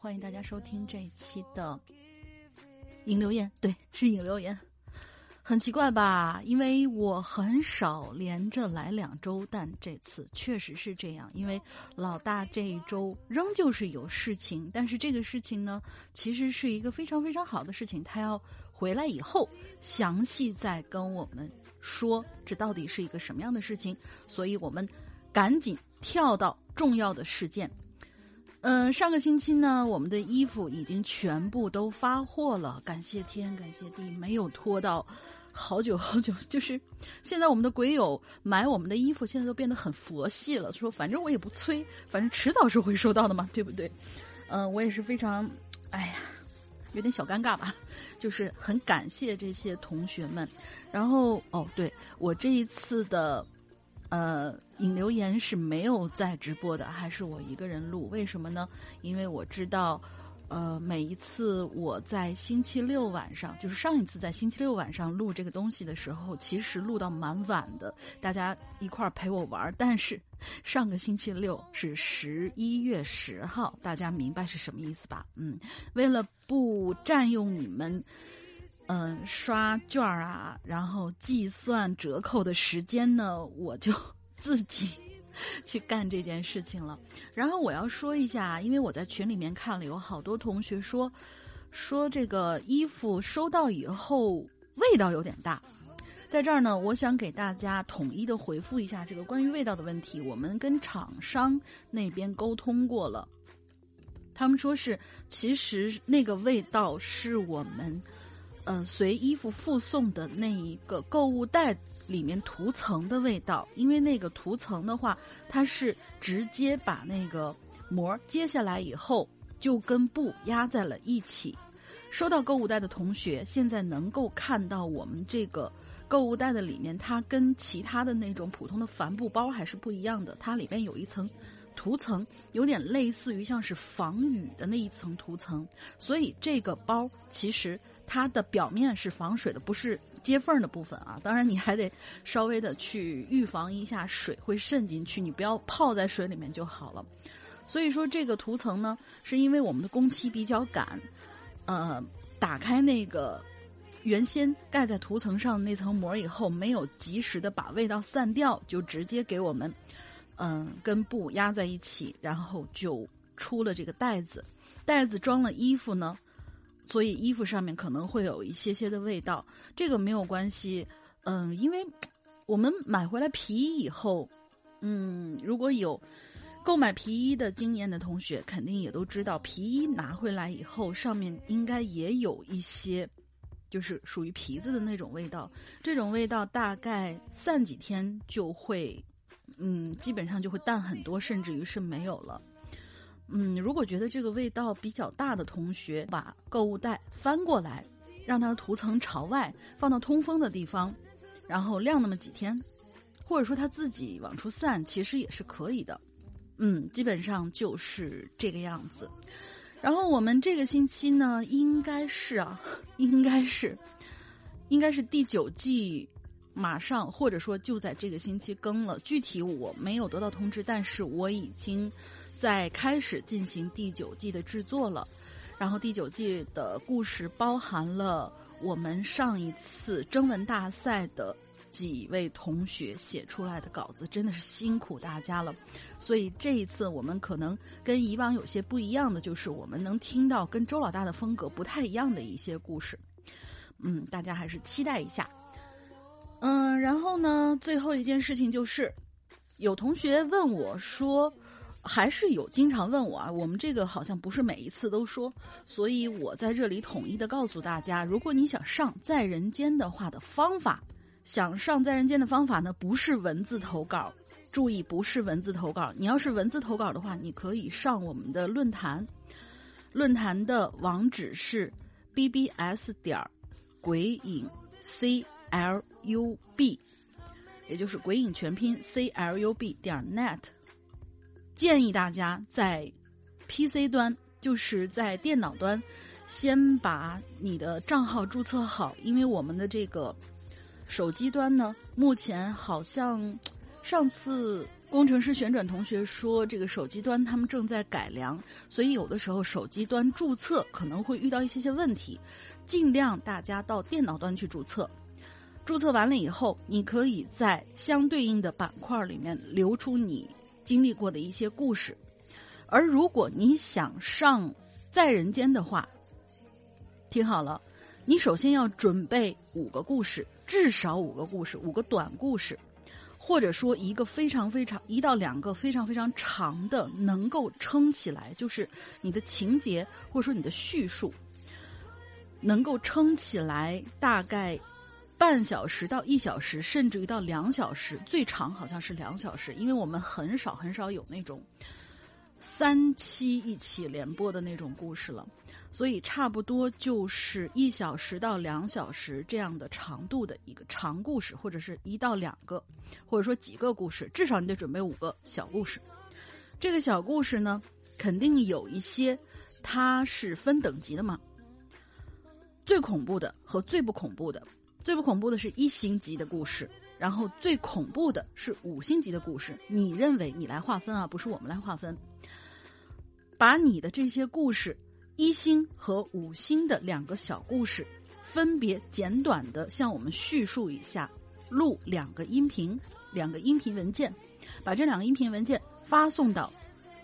欢迎大家收听这一期的引留言，对，是引留言。很奇怪吧？因为我很少连着来两周，但这次确实是这样。因为老大这一周仍旧是有事情，但是这个事情呢，其实是一个非常非常好的事情。他要回来以后，详细再跟我们说这到底是一个什么样的事情。所以我们赶紧跳到重要的事件。嗯，上个星期呢，我们的衣服已经全部都发货了，感谢天，感谢地，没有拖到好久好久。就是现在我们的鬼友买我们的衣服，现在都变得很佛系了，说反正我也不催，反正迟早是会收到的嘛，对不对？嗯，我也是非常，哎呀，有点小尴尬吧，就是很感谢这些同学们。然后哦，对我这一次的。呃，引留言是没有在直播的，还是我一个人录？为什么呢？因为我知道，呃，每一次我在星期六晚上，就是上一次在星期六晚上录这个东西的时候，其实录到蛮晚的，大家一块儿陪我玩儿。但是上个星期六是十一月十号，大家明白是什么意思吧？嗯，为了不占用你们。嗯，刷券儿啊，然后计算折扣的时间呢，我就 自己去干这件事情了。然后我要说一下，因为我在群里面看了，有好多同学说说这个衣服收到以后味道有点大。在这儿呢，我想给大家统一的回复一下这个关于味道的问题。我们跟厂商那边沟通过了，他们说是其实那个味道是我们。嗯，随衣服附送的那一个购物袋里面涂层的味道，因为那个涂层的话，它是直接把那个膜揭下来以后，就跟布压在了一起。收到购物袋的同学，现在能够看到我们这个购物袋的里面，它跟其他的那种普通的帆布包还是不一样的，它里面有一层涂层，有点类似于像是防雨的那一层涂层，所以这个包其实。它的表面是防水的，不是接缝的部分啊。当然，你还得稍微的去预防一下水会渗进去，你不要泡在水里面就好了。所以说，这个涂层呢，是因为我们的工期比较赶，呃，打开那个原先盖在涂层上那层膜以后，没有及时的把味道散掉，就直接给我们嗯跟布压在一起，然后就出了这个袋子。袋子装了衣服呢。所以衣服上面可能会有一些些的味道，这个没有关系，嗯，因为我们买回来皮衣以后，嗯，如果有购买皮衣的经验的同学，肯定也都知道，皮衣拿回来以后，上面应该也有一些，就是属于皮子的那种味道，这种味道大概散几天就会，嗯，基本上就会淡很多，甚至于是没有了。嗯，如果觉得这个味道比较大的同学，把购物袋翻过来，让它的涂层朝外，放到通风的地方，然后晾那么几天，或者说它自己往出散，其实也是可以的。嗯，基本上就是这个样子。然后我们这个星期呢，应该是啊，应该是，应该是第九季马上，或者说就在这个星期更了。具体我没有得到通知，但是我已经在开始进行第九季的制作了。然后第九季的故事包含了我们上一次征文大赛的。几位同学写出来的稿子真的是辛苦大家了，所以这一次我们可能跟以往有些不一样的，就是我们能听到跟周老大的风格不太一样的一些故事。嗯，大家还是期待一下。嗯，然后呢，最后一件事情就是，有同学问我说，还是有经常问我啊，我们这个好像不是每一次都说，所以我在这里统一的告诉大家，如果你想上在人间的话的方法。想上在人间的方法呢，不是文字投稿，注意不是文字投稿。你要是文字投稿的话，你可以上我们的论坛，论坛的网址是 bbs 点鬼影 c l u b，也就是鬼影全拼 c l u b 点 net。建议大家在 PC 端，就是在电脑端，先把你的账号注册好，因为我们的这个。手机端呢，目前好像上次工程师旋转同学说，这个手机端他们正在改良，所以有的时候手机端注册可能会遇到一些些问题，尽量大家到电脑端去注册。注册完了以后，你可以在相对应的板块里面留出你经历过的一些故事。而如果你想上在人间的话，听好了，你首先要准备五个故事。至少五个故事，五个短故事，或者说一个非常非常一到两个非常非常长的，能够撑起来，就是你的情节或者说你的叙述，能够撑起来大概半小时到一小时，甚至于到两小时，最长好像是两小时，因为我们很少很少有那种三期一起连播的那种故事了。所以差不多就是一小时到两小时这样的长度的一个长故事，或者是一到两个，或者说几个故事，至少你得准备五个小故事。这个小故事呢，肯定有一些它是分等级的嘛。最恐怖的和最不恐怖的，最不恐怖的是一星级的故事，然后最恐怖的是五星级的故事。你认为你来划分啊，不是我们来划分。把你的这些故事。一星和五星的两个小故事，分别简短的向我们叙述一下，录两个音频，两个音频文件，把这两个音频文件发送到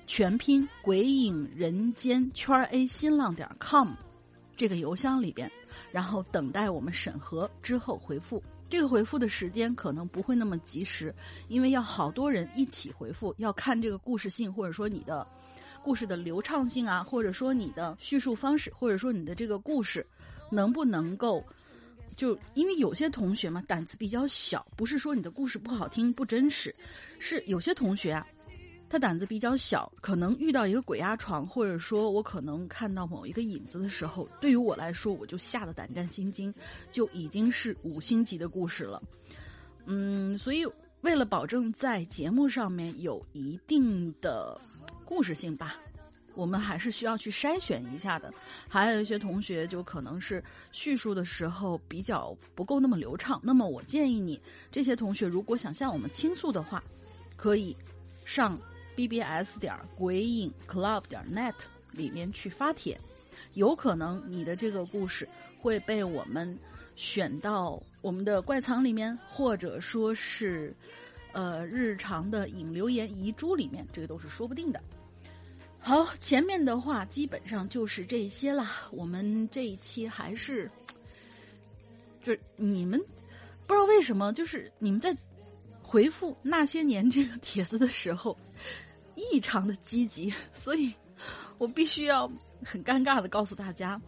全拼鬼影人间圈 A 新浪点 com 这个邮箱里边，然后等待我们审核之后回复。这个回复的时间可能不会那么及时，因为要好多人一起回复，要看这个故事性或者说你的。故事的流畅性啊，或者说你的叙述方式，或者说你的这个故事，能不能够，就因为有些同学嘛胆子比较小，不是说你的故事不好听不真实，是有些同学啊，他胆子比较小，可能遇到一个鬼压床，或者说我可能看到某一个影子的时候，对于我来说我就吓得胆战心惊，就已经是五星级的故事了。嗯，所以为了保证在节目上面有一定的。故事性吧，我们还是需要去筛选一下的。还有一些同学就可能是叙述的时候比较不够那么流畅，那么我建议你这些同学如果想向我们倾诉的话，可以上 bbs 点鬼影 club 点 net 里面去发帖，有可能你的这个故事会被我们选到我们的怪藏里面，或者说是呃日常的引留言遗珠里面，这个都是说不定的。好，前面的话基本上就是这些啦。我们这一期还是，就是你们不知道为什么，就是你们在回复那些年这个帖子的时候异常的积极，所以我必须要很尴尬的告诉大家，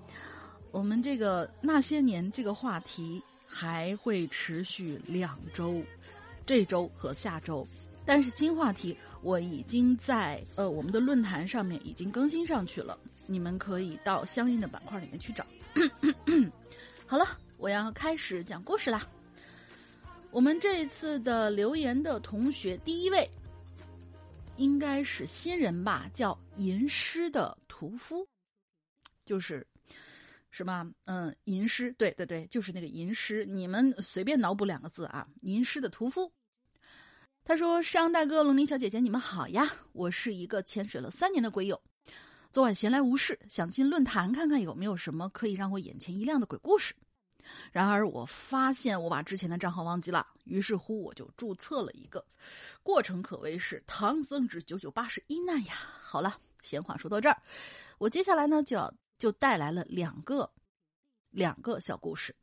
我们这个那些年这个话题还会持续两周，这周和下周。但是新话题我已经在呃我们的论坛上面已经更新上去了，你们可以到相应的板块里面去找。好了，我要开始讲故事啦。我们这一次的留言的同学，第一位应该是新人吧，叫吟诗的屠夫，就是什么？嗯，吟诗，对对对，就是那个吟诗。你们随便脑补两个字啊，吟诗的屠夫。他说：“商大哥、龙鳞小姐姐，你们好呀！我是一个潜水了三年的鬼友，昨晚闲来无事，想进论坛看看有没有什么可以让我眼前一亮的鬼故事。”然而，我发现我把之前的账号忘记了，于是乎我就注册了一个。过程可谓是唐僧之九九八十一难呀！好了，闲话说到这儿，我接下来呢就要就带来了两个两个小故事。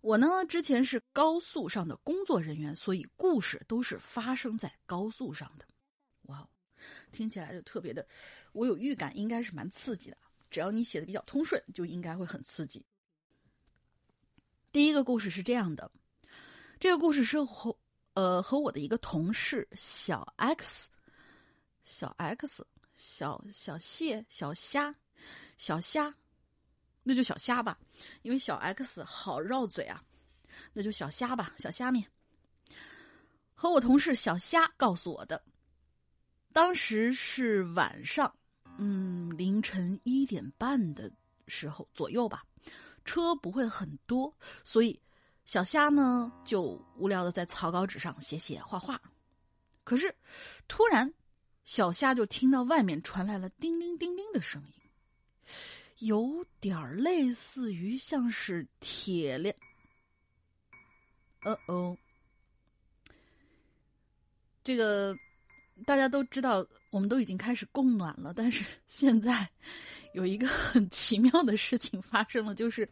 我呢之前是高速上的工作人员，所以故事都是发生在高速上的。哇哦，听起来就特别的，我有预感应该是蛮刺激的。只要你写的比较通顺，就应该会很刺激。第一个故事是这样的，这个故事是和呃和我的一个同事小 X，小 X 小小蟹小虾小虾，那就小虾吧，因为小 X 好绕嘴啊，那就小虾吧，小虾面。和我同事小虾告诉我的，当时是晚上，嗯，凌晨一点半的时候左右吧。车不会很多，所以小虾呢就无聊的在草稿纸上写写画画。可是突然，小虾就听到外面传来了叮铃叮铃的声音，有点类似于像是铁链。呃哦，这个大家都知道，我们都已经开始供暖了，但是 现在。有一个很奇妙的事情发生了，就是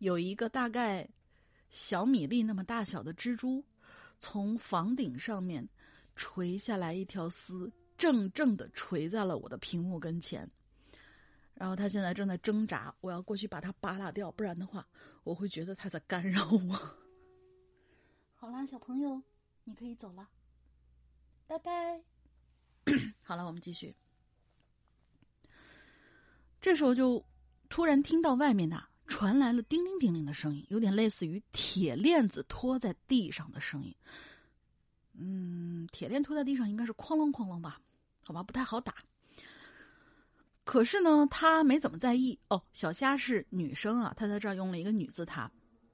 有一个大概小米粒那么大小的蜘蛛从房顶上面垂下来一条丝，正正的垂在了我的屏幕跟前。然后它现在正在挣扎，我要过去把它扒拉掉，不然的话我会觉得它在干扰我。好啦，小朋友，你可以走了，拜拜。好了，我们继续。这时候就突然听到外面呐传来了叮铃叮铃的声音，有点类似于铁链子拖在地上的声音。嗯，铁链拖在地上应该是哐啷哐啷吧？好吧，不太好打。可是呢，他没怎么在意。哦，小虾是女生啊，她在这儿用了一个女字她，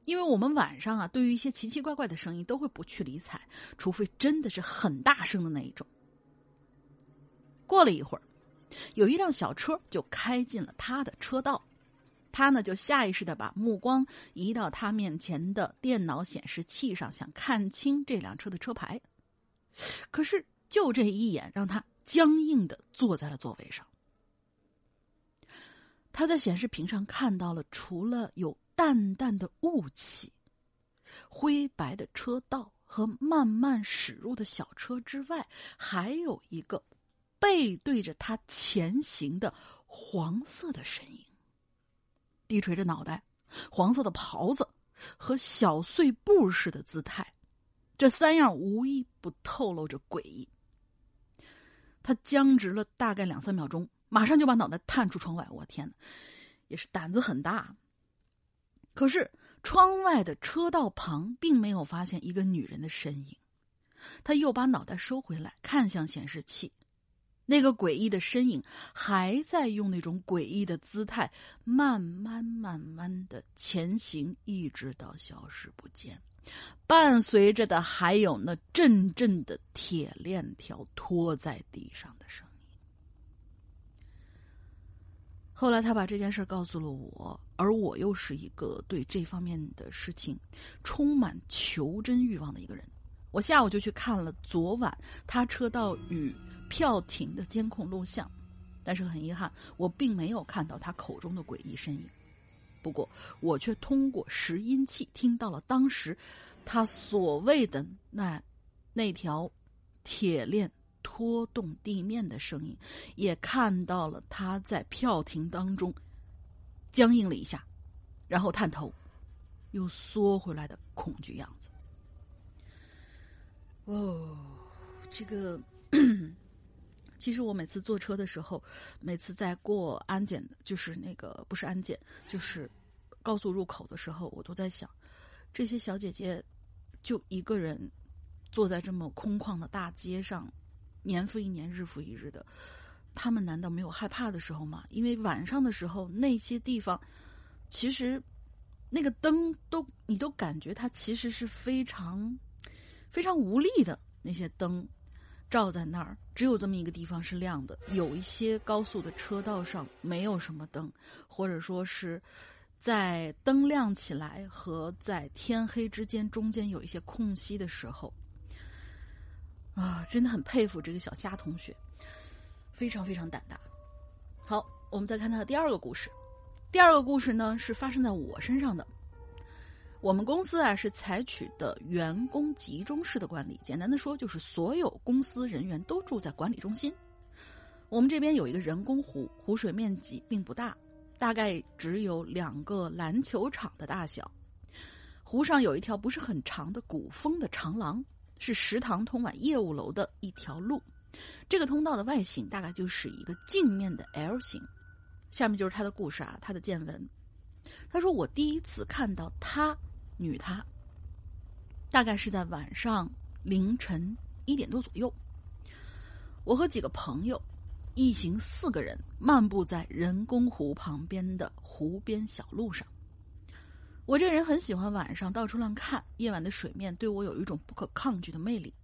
因为我们晚上啊，对于一些奇奇怪怪的声音都会不去理睬，除非真的是很大声的那一种。过了一会儿。有一辆小车就开进了他的车道，他呢就下意识的把目光移到他面前的电脑显示器上，想看清这辆车的车牌。可是就这一眼，让他僵硬的坐在了座位上。他在显示屏上看到了，除了有淡淡的雾气、灰白的车道和慢慢驶入的小车之外，还有一个。背对着他前行的黄色的身影，低垂着脑袋，黄色的袍子和小碎步似的姿态，这三样无一不透露着诡异。他僵直了大概两三秒钟，马上就把脑袋探出窗外。我天哪，也是胆子很大。可是窗外的车道旁并没有发现一个女人的身影。他又把脑袋收回来，看向显示器。那个诡异的身影还在用那种诡异的姿态，慢慢慢慢的前行，一直到消失不见。伴随着的还有那阵阵的铁链条拖在地上的声音。后来他把这件事告诉了我，而我又是一个对这方面的事情充满求真欲望的一个人。我下午就去看了昨晚他车道与。票亭的监控录像，但是很遗憾，我并没有看到他口中的诡异身影。不过，我却通过拾音器听到了当时他所谓的那那条铁链拖动地面的声音，也看到了他在票亭当中僵硬了一下，然后探头又缩回来的恐惧样子。哦，这个。其实我每次坐车的时候，每次在过安检，就是那个不是安检，就是高速入口的时候，我都在想，这些小姐姐就一个人坐在这么空旷的大街上，年复一年，日复一日的，他们难道没有害怕的时候吗？因为晚上的时候，那些地方其实那个灯都你都感觉它其实是非常非常无力的，那些灯照在那儿，只有这么一个地方是亮的。有一些高速的车道上没有什么灯，或者说是。在灯亮起来和在天黑之间中间有一些空隙的时候，啊，真的很佩服这个小虾同学，非常非常胆大。好，我们再看他的第二个故事。第二个故事呢是发生在我身上的。我们公司啊是采取的员工集中式的管理，简单的说就是所有公司人员都住在管理中心。我们这边有一个人工湖，湖水面积并不大。大概只有两个篮球场的大小。湖上有一条不是很长的古风的长廊，是食堂通往业务楼的一条路。这个通道的外形大概就是一个镜面的 L 型。下面就是他的故事啊，他的见闻。他说：“我第一次看到他，女他，大概是在晚上凌晨一点多左右。我和几个朋友。”一行四个人漫步在人工湖旁边的湖边小路上。我这人很喜欢晚上到处乱看，夜晚的水面对我有一种不可抗拒的魅力，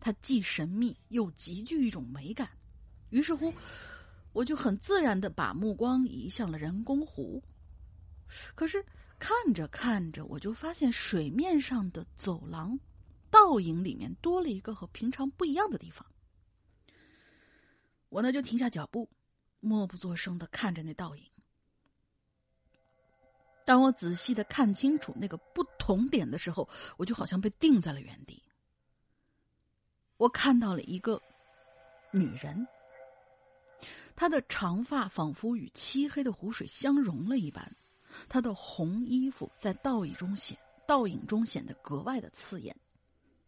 它既神秘又极具一种美感。于是乎，我就很自然的把目光移向了人工湖。可是看着看着，我就发现水面上的走廊倒影里面多了一个和平常不一样的地方。我呢就停下脚步，默不作声的看着那倒影。当我仔细的看清楚那个不同点的时候，我就好像被定在了原地。我看到了一个女人，她的长发仿佛与漆黑的湖水相融了一般，她的红衣服在倒影中显倒影中显得格外的刺眼，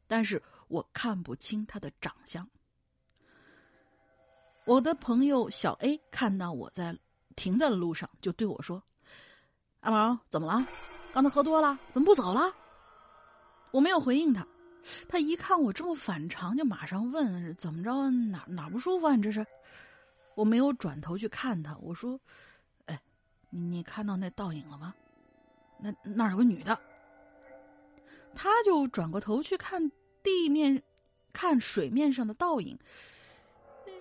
但是我看不清她的长相。我的朋友小 A 看到我在停在了路上，就对我说：“阿毛，怎么了？刚才喝多了，怎么不走了？”我没有回应他。他一看我这么反常，就马上问：“怎么着？哪哪不舒服啊？你这是？”我没有转头去看他，我说：“哎，你你看到那倒影了吗？那那儿有个女的。”他就转过头去看地面，看水面上的倒影。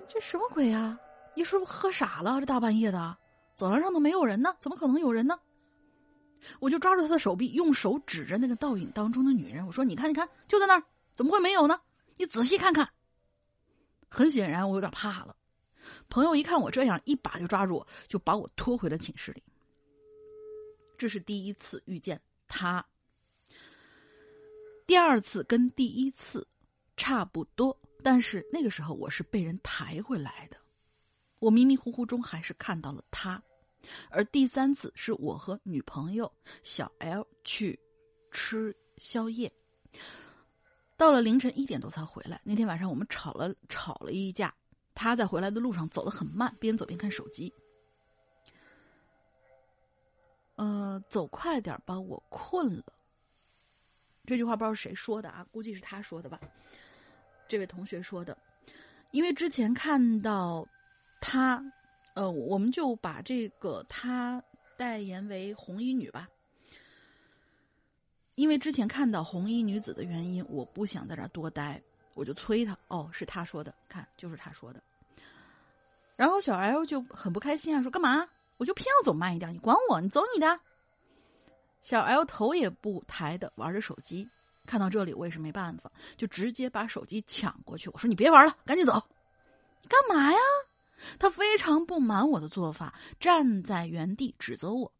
这什么鬼啊！你是不是喝傻了？这大半夜的，走廊上都没有人呢，怎么可能有人呢？我就抓住他的手臂，用手指着那个倒影当中的女人，我说：“你看，你看，就在那儿，怎么会没有呢？你仔细看看。”很显然，我有点怕了。朋友一看我这样，一把就抓住我，就把我拖回了寝室里。这是第一次遇见他，第二次跟第一次差不多。但是那个时候我是被人抬回来的，我迷迷糊糊中还是看到了他，而第三次是我和女朋友小 L 去吃宵夜，到了凌晨一点多才回来。那天晚上我们吵了吵了一架，他在回来的路上走得很慢，边走边看手机。呃，走快点吧，我困了。这句话不知道是谁说的啊，估计是他说的吧。这位同学说的，因为之前看到她，呃，我们就把这个她代言为红衣女吧。因为之前看到红衣女子的原因，我不想在这儿多待，我就催她。哦，是他说的，看就是他说的。然后小 L 就很不开心啊，说干嘛？我就偏要走慢一点，你管我？你走你的。小 L 头也不抬的玩着手机。看到这里，我也是没办法，就直接把手机抢过去。我说：“你别玩了，赶紧走！”干嘛呀？他非常不满我的做法，站在原地指责我。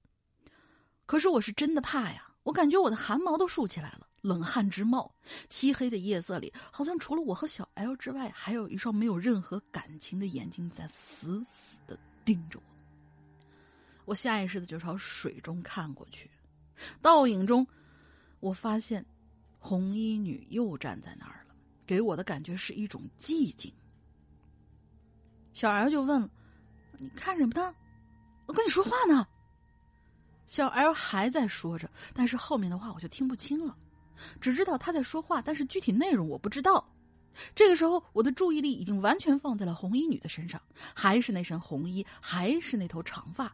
可是我是真的怕呀，我感觉我的汗毛都竖起来了，冷汗直冒。漆黑的夜色里，好像除了我和小 L 之外，还有一双没有任何感情的眼睛在死死的盯着我。我下意识的就朝水中看过去，倒影中，我发现。红衣女又站在那儿了，给我的感觉是一种寂静。小 L 就问：“你看什么呢？我跟你说话呢。”小 L 还在说着，但是后面的话我就听不清了，只知道他在说话，但是具体内容我不知道。这个时候，我的注意力已经完全放在了红衣女的身上，还是那身红衣，还是那头长发，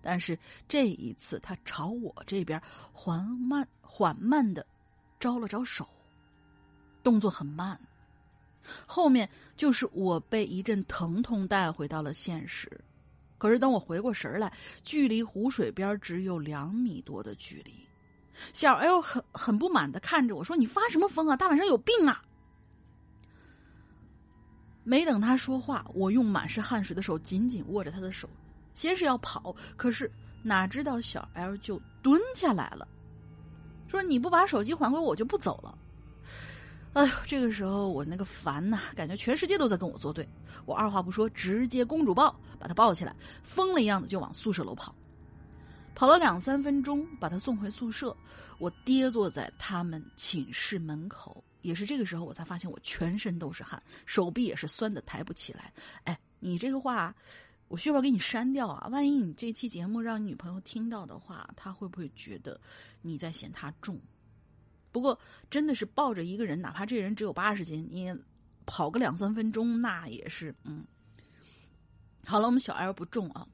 但是这一次，她朝我这边缓慢、缓慢的招了招手，动作很慢。后面就是我被一阵疼痛带回到了现实。可是等我回过神来，距离湖水边只有两米多的距离。小 L 很很不满的看着我说：“你发什么疯啊？大晚上有病啊！”没等他说话，我用满是汗水的手紧紧握着他的手，先是要跑，可是哪知道小 L 就蹲下来了，说：“你不把手机还给我，我就不走了。”哎呦，这个时候我那个烦呐，感觉全世界都在跟我作对。我二话不说，直接公主抱，把他抱起来，疯了一样的就往宿舍楼跑。跑了两三分钟，把他送回宿舍。我跌坐在他们寝室门口，也是这个时候，我才发现我全身都是汗，手臂也是酸的抬不起来。哎，你这个话，我需要不要给你删掉啊？万一你这期节目让你女朋友听到的话，她会不会觉得你在嫌她重？不过，真的是抱着一个人，哪怕这人只有八十斤，你跑个两三分钟，那也是嗯。好了，我们小 L 不重啊，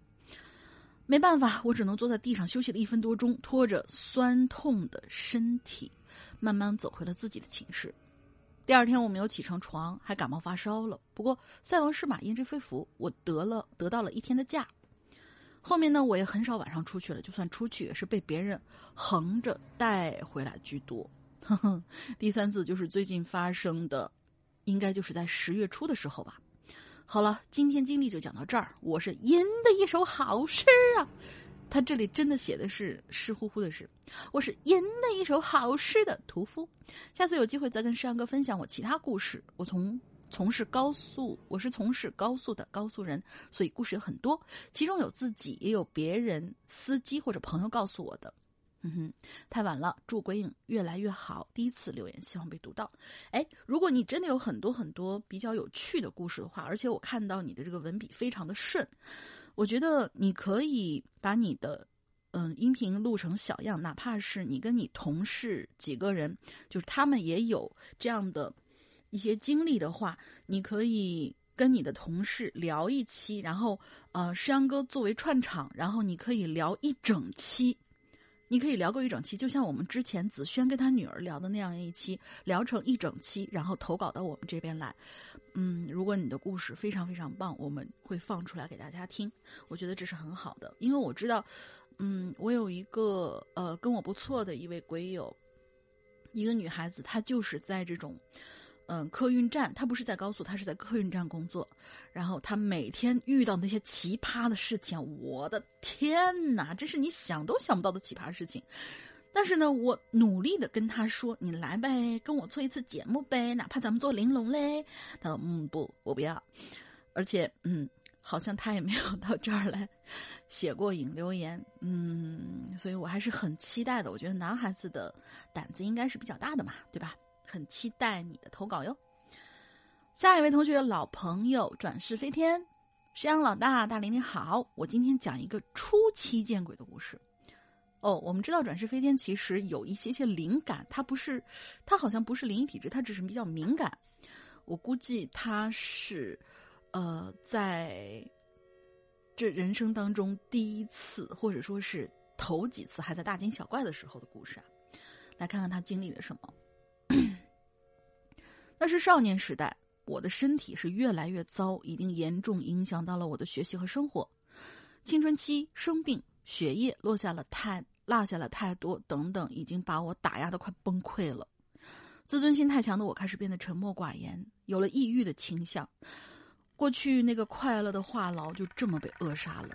没办法，我只能坐在地上休息了一分多钟，拖着酸痛的身体，慢慢走回了自己的寝室。第二天我没有起床床，还感冒发烧了。不过塞翁失马焉知非福，我得了得到了一天的假。后面呢，我也很少晚上出去了，就算出去也是被别人横着带回来居多。呵呵，第三次就是最近发生的，应该就是在十月初的时候吧。好了，今天经历就讲到这儿。我是吟的一首好诗啊，他这里真的写的是湿乎乎的诗。我是吟的一首好诗的屠夫。下次有机会再跟山哥分享我其他故事。我从从事高速，我是从事高速的高速人，所以故事有很多，其中有自己，也有别人司机或者朋友告诉我的。嗯哼，太晚了。祝鬼影越来越好。第一次留言，希望被读到。哎，如果你真的有很多很多比较有趣的故事的话，而且我看到你的这个文笔非常的顺，我觉得你可以把你的嗯音频录成小样，哪怕是你跟你同事几个人，就是他们也有这样的一些经历的话，你可以跟你的同事聊一期，然后呃，诗阳哥作为串场，然后你可以聊一整期。你可以聊够一整期，就像我们之前子轩跟他女儿聊的那样一期，聊成一整期，然后投稿到我们这边来。嗯，如果你的故事非常非常棒，我们会放出来给大家听。我觉得这是很好的，因为我知道，嗯，我有一个呃跟我不错的一位鬼友，一个女孩子，她就是在这种。嗯，客运站，他不是在高速，他是在客运站工作。然后他每天遇到那些奇葩的事情，我的天哪，这是你想都想不到的奇葩事情。但是呢，我努力的跟他说：“你来呗，跟我做一次节目呗，哪怕咱们做玲珑嘞。”他说：“嗯，不，我不要。”而且，嗯，好像他也没有到这儿来写过引留言。嗯，所以我还是很期待的。我觉得男孩子的胆子应该是比较大的嘛，对吧？很期待你的投稿哟。下一位同学，老朋友转世飞天，山羊老大，大林你好，我今天讲一个初期见鬼的故事。哦，我们知道转世飞天其实有一些些灵感，他不是，他好像不是灵异体质，他只是比较敏感。我估计他是，呃，在这人生当中第一次，或者说是头几次还在大惊小怪的时候的故事啊。来看看他经历了什么。那是少年时代，我的身体是越来越糟，已经严重影响到了我的学习和生活。青春期生病，学业落下了太落下了太多，等等，已经把我打压的快崩溃了。自尊心太强的我开始变得沉默寡言，有了抑郁的倾向。过去那个快乐的话痨就这么被扼杀了。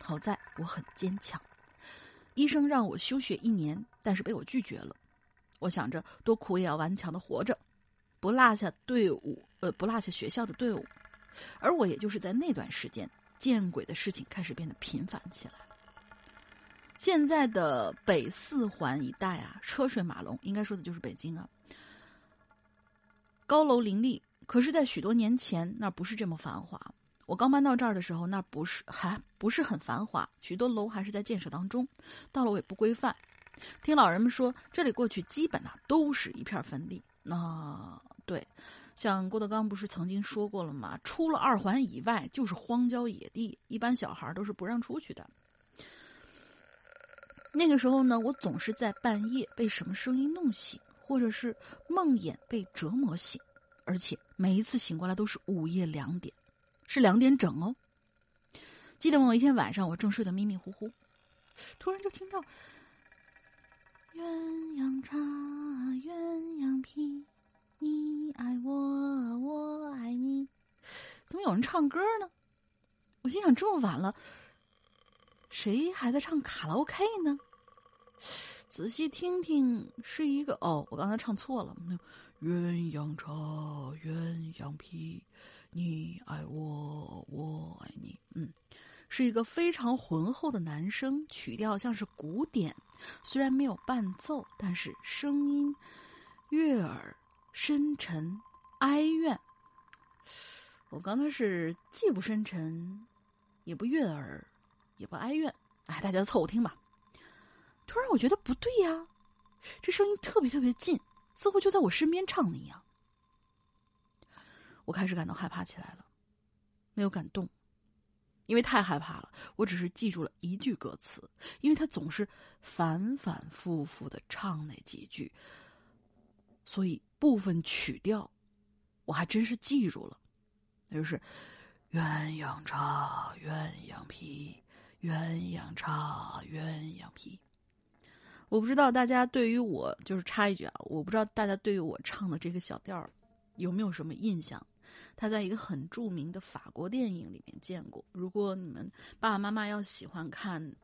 好在我很坚强，医生让我休学一年，但是被我拒绝了。我想着多苦也要顽强的活着。不落下队伍，呃，不落下学校的队伍，而我也就是在那段时间，见鬼的事情开始变得频繁起来。现在的北四环一带啊，车水马龙，应该说的就是北京啊，高楼林立。可是，在许多年前，那不是这么繁华。我刚搬到这儿的时候，那不是还不是很繁华，许多楼还是在建设当中，道路也不规范。听老人们说，这里过去基本啊都是一片坟地。那对，像郭德纲不是曾经说过了吗？出了二环以外就是荒郊野地，一般小孩都是不让出去的。那个时候呢，我总是在半夜被什么声音弄醒，或者是梦魇被折磨醒，而且每一次醒过来都是午夜两点，是两点整哦。记得某一天晚上，我正睡得迷迷糊糊，突然就听到。鸳鸯茶，鸳鸯皮，你爱我，我爱你。怎么有人唱歌呢？我心想，这么晚了，谁还在唱卡拉 OK 呢？仔细听听，是一个哦，我刚才唱错了。鸳鸯茶，鸳鸯皮，你爱我，我爱你。嗯。是一个非常浑厚的男声，曲调像是古典，虽然没有伴奏，但是声音悦耳、深沉、哀怨。我刚才是既不深沉，也不悦耳，也不哀怨。哎，大家凑合听吧。突然我觉得不对呀，这声音特别特别近，似乎就在我身边唱的一样。我开始感到害怕起来了，没有感动。因为太害怕了，我只是记住了一句歌词，因为他总是反反复复的唱那几句，所以部分曲调我还真是记住了，那就是“鸳鸯茶，鸳鸯皮，鸳鸯茶，鸳鸯皮”。我不知道大家对于我就是插一句啊，我不知道大家对于我唱的这个小调有没有什么印象。他在一个很著名的法国电影里面见过。如果你们爸爸妈妈要喜欢看，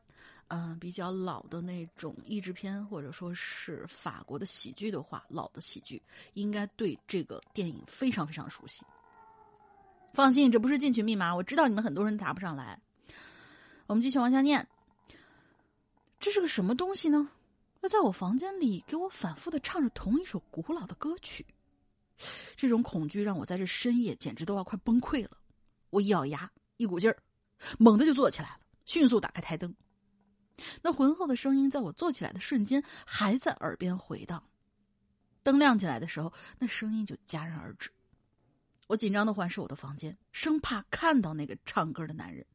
嗯，比较老的那种译制片，或者说是法国的喜剧的话，老的喜剧应该对这个电影非常非常熟悉。放心，这不是进群密码，我知道你们很多人答不上来。我们继续往下念。这是个什么东西呢？那在我房间里给我反复的唱着同一首古老的歌曲。这种恐惧让我在这深夜简直都要快崩溃了。我一咬牙，一股劲儿，猛地就坐起来了，迅速打开台灯。那浑厚的声音在我坐起来的瞬间还在耳边回荡。灯亮起来的时候，那声音就戛然而止。我紧张的环视我的房间，生怕看到那个唱歌的男人。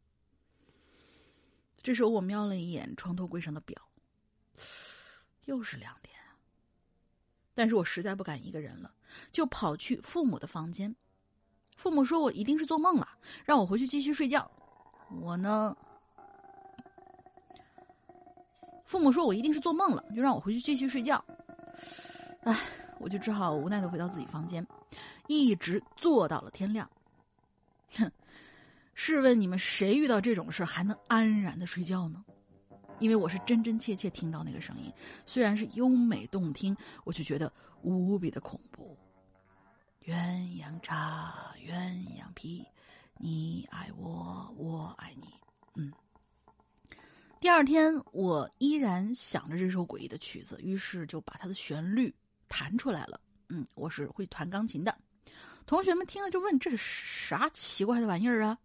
这时候，我瞄了一眼床头柜上的表，又是两点。但是我实在不敢一个人了，就跑去父母的房间。父母说我一定是做梦了，让我回去继续睡觉。我呢，父母说我一定是做梦了，就让我回去继续睡觉。唉，我就只好无奈的回到自己房间，一直坐到了天亮。哼，试问你们谁遇到这种事还能安然的睡觉呢？因为我是真真切切听到那个声音，虽然是优美动听，我却觉得无比的恐怖。鸳鸯茶，鸳鸯皮，你爱我，我爱你。嗯。第二天，我依然想着这首诡异的曲子，于是就把它的旋律弹出来了。嗯，我是会弹钢琴的。同学们听了就问：“这是啥奇怪的玩意儿啊？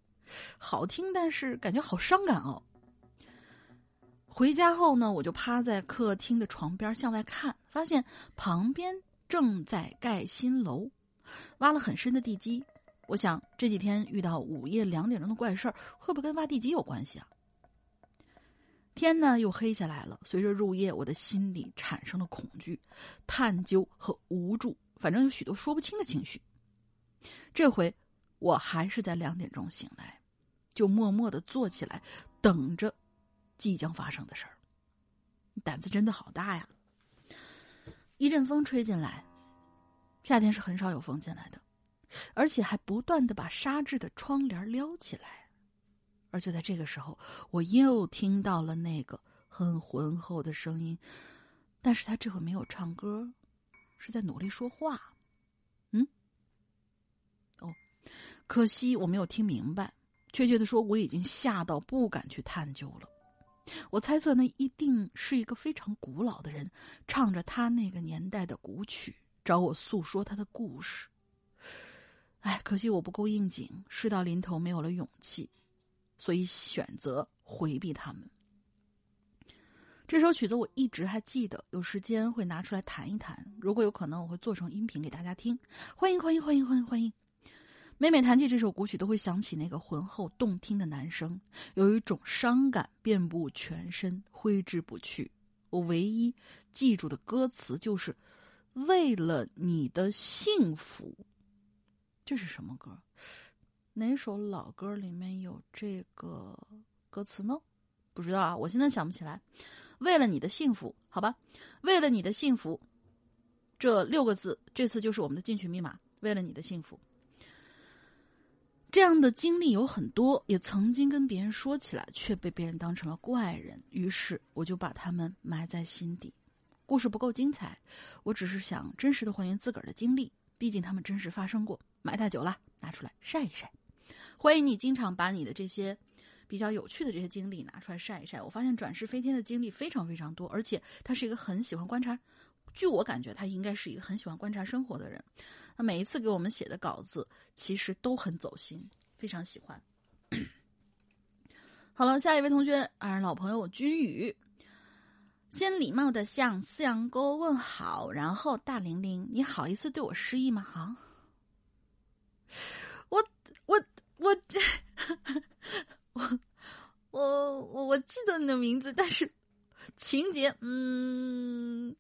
好听，但是感觉好伤感哦。”回家后呢，我就趴在客厅的床边向外看，发现旁边正在盖新楼，挖了很深的地基。我想这几天遇到午夜两点钟的怪事儿，会不会跟挖地基有关系啊？天呢又黑下来了，随着入夜，我的心里产生了恐惧、探究和无助，反正有许多说不清的情绪。这回我还是在两点钟醒来，就默默的坐起来，等着。即将发生的事儿，胆子真的好大呀！一阵风吹进来，夏天是很少有风进来的，而且还不断的把纱质的窗帘撩起来。而就在这个时候，我又听到了那个很浑厚的声音，但是他这回没有唱歌，是在努力说话。嗯，哦，可惜我没有听明白。确切的说，我已经吓到不敢去探究了。我猜测，那一定是一个非常古老的人，唱着他那个年代的古曲，找我诉说他的故事。哎，可惜我不够应景，事到临头没有了勇气，所以选择回避他们。这首曲子我一直还记得，有时间会拿出来弹一弹。如果有可能，我会做成音频给大家听。欢迎欢迎欢迎欢迎欢迎！每每弹起这首古曲，都会想起那个浑厚动听的男声，有一种伤感遍布全身，挥之不去。我唯一记住的歌词就是“为了你的幸福”。这是什么歌？哪首老歌里面有这个歌词呢？不知道啊，我现在想不起来。为了你的幸福，好吧，为了你的幸福，这六个字，这次就是我们的进群密码。为了你的幸福，这样的经历有很多，也曾经跟别人说起来，却被别人当成了怪人。于是我就把他们埋在心底。故事不够精彩，我只是想真实的还原自个儿的经历，毕竟他们真实发生过。埋太久了，拿出来晒一晒。欢迎你经常把你的这些比较有趣的这些经历拿出来晒一晒。我发现转世飞天的经历非常非常多，而且他是一个很喜欢观察。据我感觉，他应该是一个很喜欢观察生活的人。那每一次给我们写的稿子，其实都很走心，非常喜欢。好了，下一位同学，啊，老朋友君宇，先礼貌的向四羊沟问好，然后大玲玲，你好意思对我失忆吗？好。我我我我我我我记得你的名字，但是情节，嗯，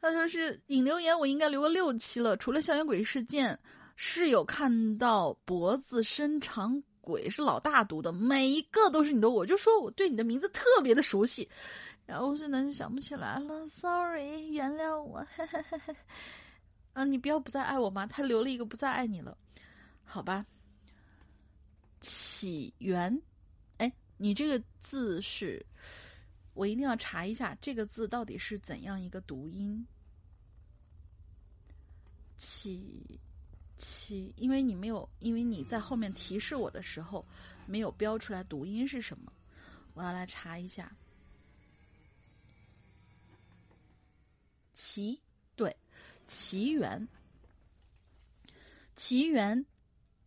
他说是引留言，我应该留个六期了。除了校园诡事件，室友看到脖子伸长鬼是老大读的，每一个都是你的，我就说我对你的名字特别的熟悉，然后现在就想不起来了，sorry，原谅我。嗯，你不要不再爱我吗？他留了一个不再爱你了。好吧，起源，哎，你这个字是，我一定要查一下这个字到底是怎样一个读音。起起，因为你没有，因为你在后面提示我的时候没有标出来读音是什么，我要来查一下。奇，对，奇缘，奇缘。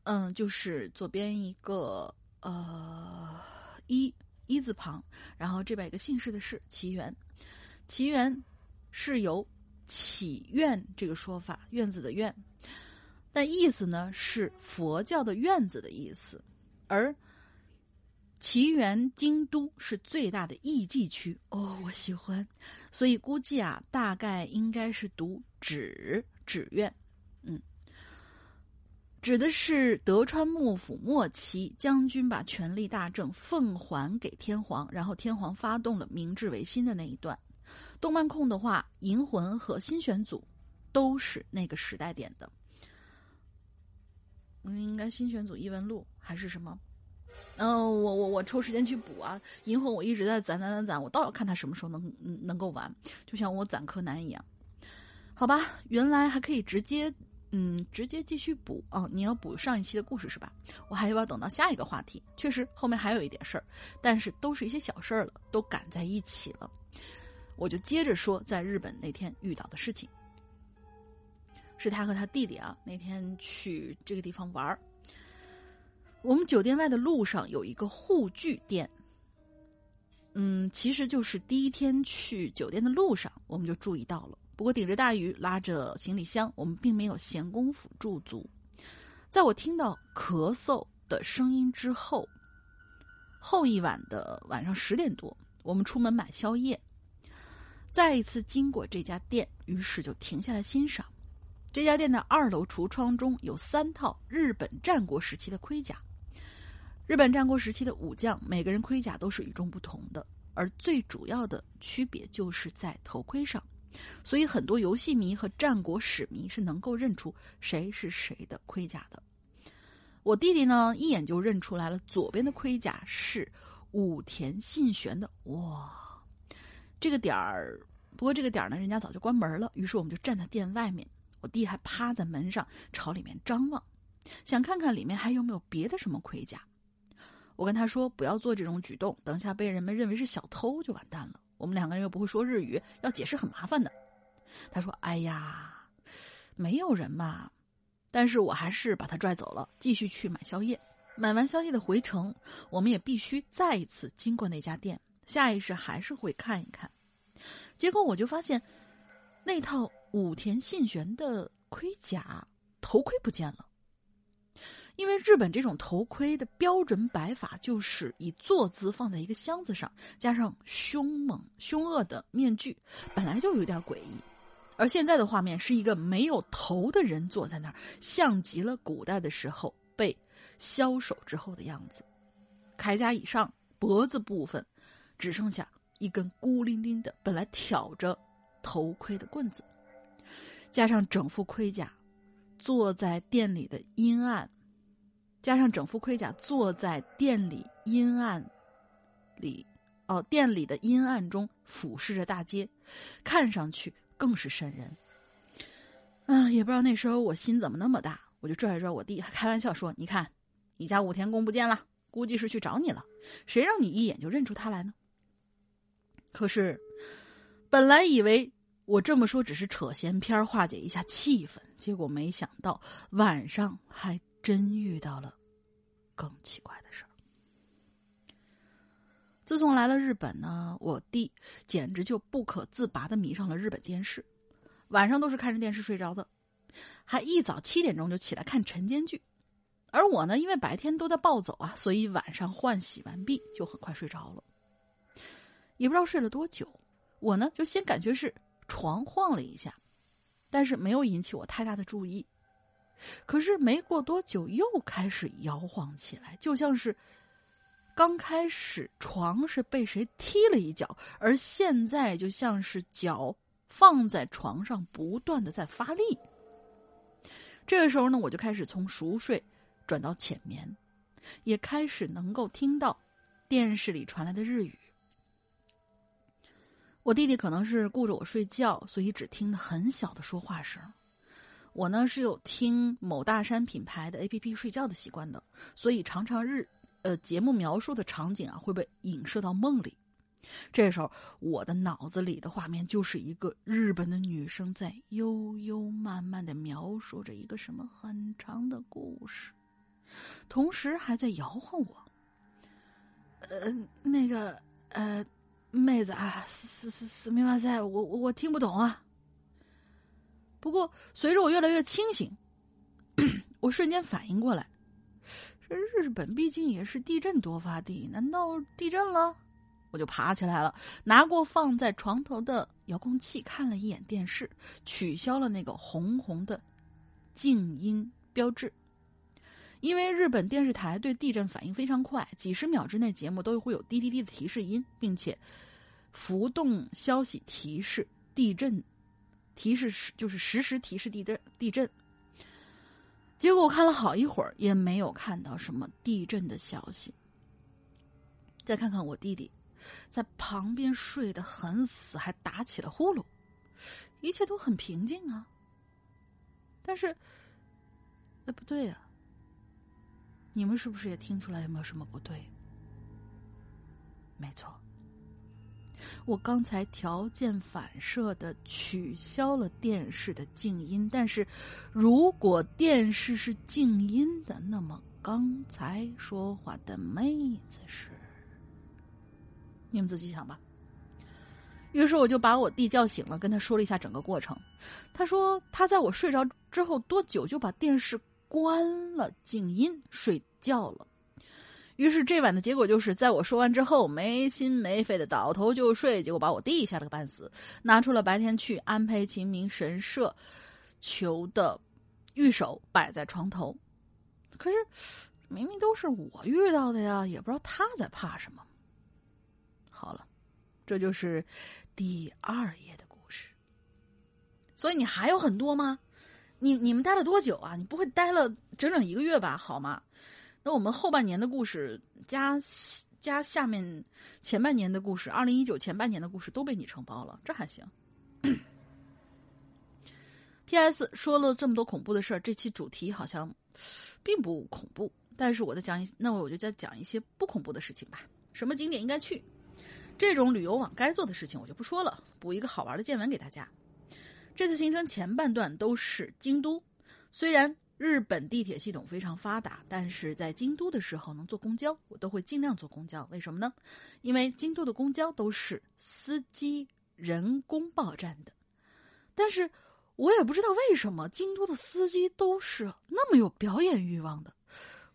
嗯，就是左边一个呃一一字旁，然后这边一个姓氏的氏，祈源，祈源是由祈愿这个说法，院子的院，但意思呢是佛教的院子的意思，而祈源京都是最大的艺伎区。哦，我喜欢，所以估计啊，大概应该是读指指院。指的是德川幕府末期，将军把权力大政奉还给天皇，然后天皇发动了明治维新的那一段。动漫控的话，《银魂》和《新选组》都是那个时代点的。嗯，应该《新选组异闻录》还是什么？嗯，我我我抽时间去补啊，《银魂》我一直在攒攒攒攒，我倒要看他什么时候能能够完，就像我攒柯南一样。好吧，原来还可以直接。嗯，直接继续补哦。你要补上一期的故事是吧？我还要不要等到下一个话题。确实，后面还有一点事儿，但是都是一些小事儿了，都赶在一起了。我就接着说，在日本那天遇到的事情，是他和他弟弟啊，那天去这个地方玩儿。我们酒店外的路上有一个护具店，嗯，其实就是第一天去酒店的路上，我们就注意到了。不过顶着大雨，拉着行李箱，我们并没有闲工夫驻足。在我听到咳嗽的声音之后，后一晚的晚上十点多，我们出门买宵夜，再一次经过这家店，于是就停下来欣赏。这家店的二楼橱窗中有三套日本战国时期的盔甲。日本战国时期的武将，每个人盔甲都是与众不同的，而最主要的区别就是在头盔上。所以，很多游戏迷和战国史迷是能够认出谁是谁的盔甲的。我弟弟呢，一眼就认出来了，左边的盔甲是武田信玄的。哇，这个点儿，不过这个点儿呢，人家早就关门了。于是我们就站在店外面，我弟还趴在门上朝里面张望，想看看里面还有没有别的什么盔甲。我跟他说不要做这种举动，等下被人们认为是小偷就完蛋了。我们两个人又不会说日语，要解释很麻烦的。他说：“哎呀，没有人嘛。”但是我还是把他拽走了，继续去买宵夜。买完宵夜的回程，我们也必须再一次经过那家店，下意识还是会看一看。结果我就发现，那套武田信玄的盔甲头盔不见了。因为日本这种头盔的标准摆法就是以坐姿放在一个箱子上，加上凶猛凶恶的面具，本来就有点诡异。而现在的画面是一个没有头的人坐在那儿，像极了古代的时候被枭首之后的样子。铠甲以上脖子部分只剩下一根孤零零的、本来挑着头盔的棍子，加上整副盔甲，坐在店里的阴暗。加上整副盔甲，坐在店里阴暗里，哦，店里的阴暗中俯视着大街，看上去更是瘆人。啊，也不知道那时候我心怎么那么大，我就拽了拽我弟，开玩笑说：“你看，你家武田公不见了，估计是去找你了。谁让你一眼就认出他来呢？”可是，本来以为我这么说只是扯闲篇化解一下气氛，结果没想到晚上还。真遇到了更奇怪的事儿。自从来了日本呢，我弟简直就不可自拔的迷上了日本电视，晚上都是看着电视睡着的，还一早七点钟就起来看晨间剧。而我呢，因为白天都在暴走啊，所以晚上换洗完毕就很快睡着了。也不知道睡了多久，我呢就先感觉是床晃了一下，但是没有引起我太大的注意。可是没过多久，又开始摇晃起来，就像是刚开始床是被谁踢了一脚，而现在就像是脚放在床上，不断的在发力。这个时候呢，我就开始从熟睡转到浅眠，也开始能够听到电视里传来的日语。我弟弟可能是顾着我睡觉，所以只听得很小的说话声。我呢是有听某大山品牌的 A P P 睡觉的习惯的，所以常常日呃节目描述的场景啊会被影射到梦里。这时候我的脑子里的画面就是一个日本的女生在悠悠慢慢的描述着一个什么很长的故事，同时还在摇晃我。呃，那个呃，妹子啊，是是是，明白在，我我我听不懂啊。不过，随着我越来越清醒，我瞬间反应过来，这日本毕竟也是地震多发地，难道地震了？我就爬起来了，拿过放在床头的遥控器，看了一眼电视，取消了那个红红的静音标志。因为日本电视台对地震反应非常快，几十秒之内节目都会有滴滴滴的提示音，并且浮动消息提示地震。提示是就是实时提示地震地震，结果我看了好一会儿也没有看到什么地震的消息。再看看我弟弟，在旁边睡得很死，还打起了呼噜，一切都很平静啊。但是，哎不对呀，你们是不是也听出来有没有什么不对？没错。我刚才条件反射的取消了电视的静音，但是如果电视是静音的，那么刚才说话的妹子是？你们自己想吧。于是我就把我弟叫醒了，跟他说了一下整个过程。他说他在我睡着之后多久就把电视关了静音睡觉了。于是这晚的结果就是，在我说完之后，没心没肺的倒头就睡，结果把我弟吓了个半死，拿出了白天去安培秦明神社求的玉手摆在床头。可是明明都是我遇到的呀，也不知道他在怕什么。好了，这就是第二页的故事。所以你还有很多吗？你你们待了多久啊？你不会待了整整一个月吧？好吗？那我们后半年的故事加加下面前半年的故事，二零一九前半年的故事都被你承包了，这还行。P.S. 说了这么多恐怖的事儿，这期主题好像并不恐怖，但是我在讲一，那我就再讲一些不恐怖的事情吧。什么景点应该去？这种旅游网该做的事情我就不说了，补一个好玩的见闻给大家。这次行程前半段都是京都。虽然日本地铁系统非常发达，但是在京都的时候能，坐公交我都会尽量坐公交。为什么呢？因为京都的公交都是司机人工报站的，但是我也不知道为什么京都的司机都是那么有表演欲望的。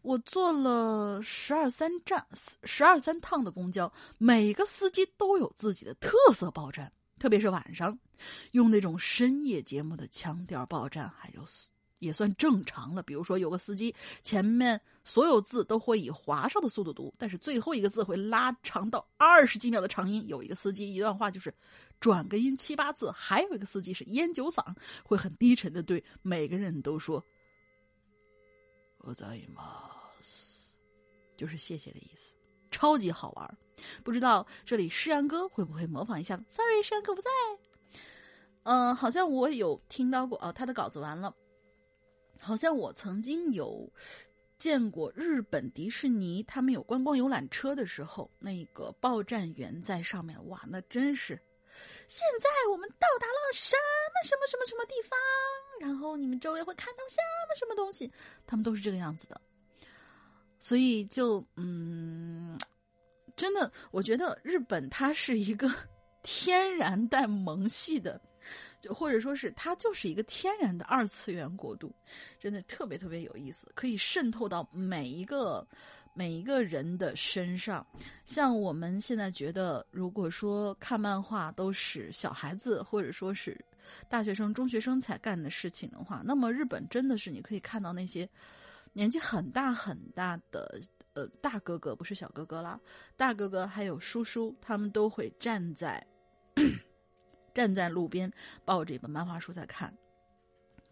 我坐了十二三站、十二三趟的公交，每个司机都有自己的特色报站，特别是晚上，用那种深夜节目的腔调报站，还有。也算正常了。比如说，有个司机前面所有字都会以华少的速度读，但是最后一个字会拉长到二十几秒的长音。有一个司机一段话就是转个音七八字，还有一个司机是烟酒嗓，会很低沉的对每个人都说“我在吗”，就是谢谢的意思，超级好玩。不知道这里诗阳哥会不会模仿一下？Sorry，诗阳哥不在。嗯，好像我有听到过哦，他的稿子完了。好像我曾经有见过日本迪士尼，他们有观光游览车的时候，那个报站员在上面，哇，那真是！现在我们到达了什么什么什么什么地方，然后你们周围会看到什么什么东西，他们都是这个样子的。所以就嗯，真的，我觉得日本它是一个 天然带萌系的。就或者说是它就是一个天然的二次元国度，真的特别特别有意思，可以渗透到每一个每一个人的身上。像我们现在觉得，如果说看漫画都是小孩子或者说是大学生、中学生才干的事情的话，那么日本真的是你可以看到那些年纪很大很大的呃大哥哥，不是小哥哥啦，大哥哥还有叔叔，他们都会站在。站在路边抱着一本漫画书在看，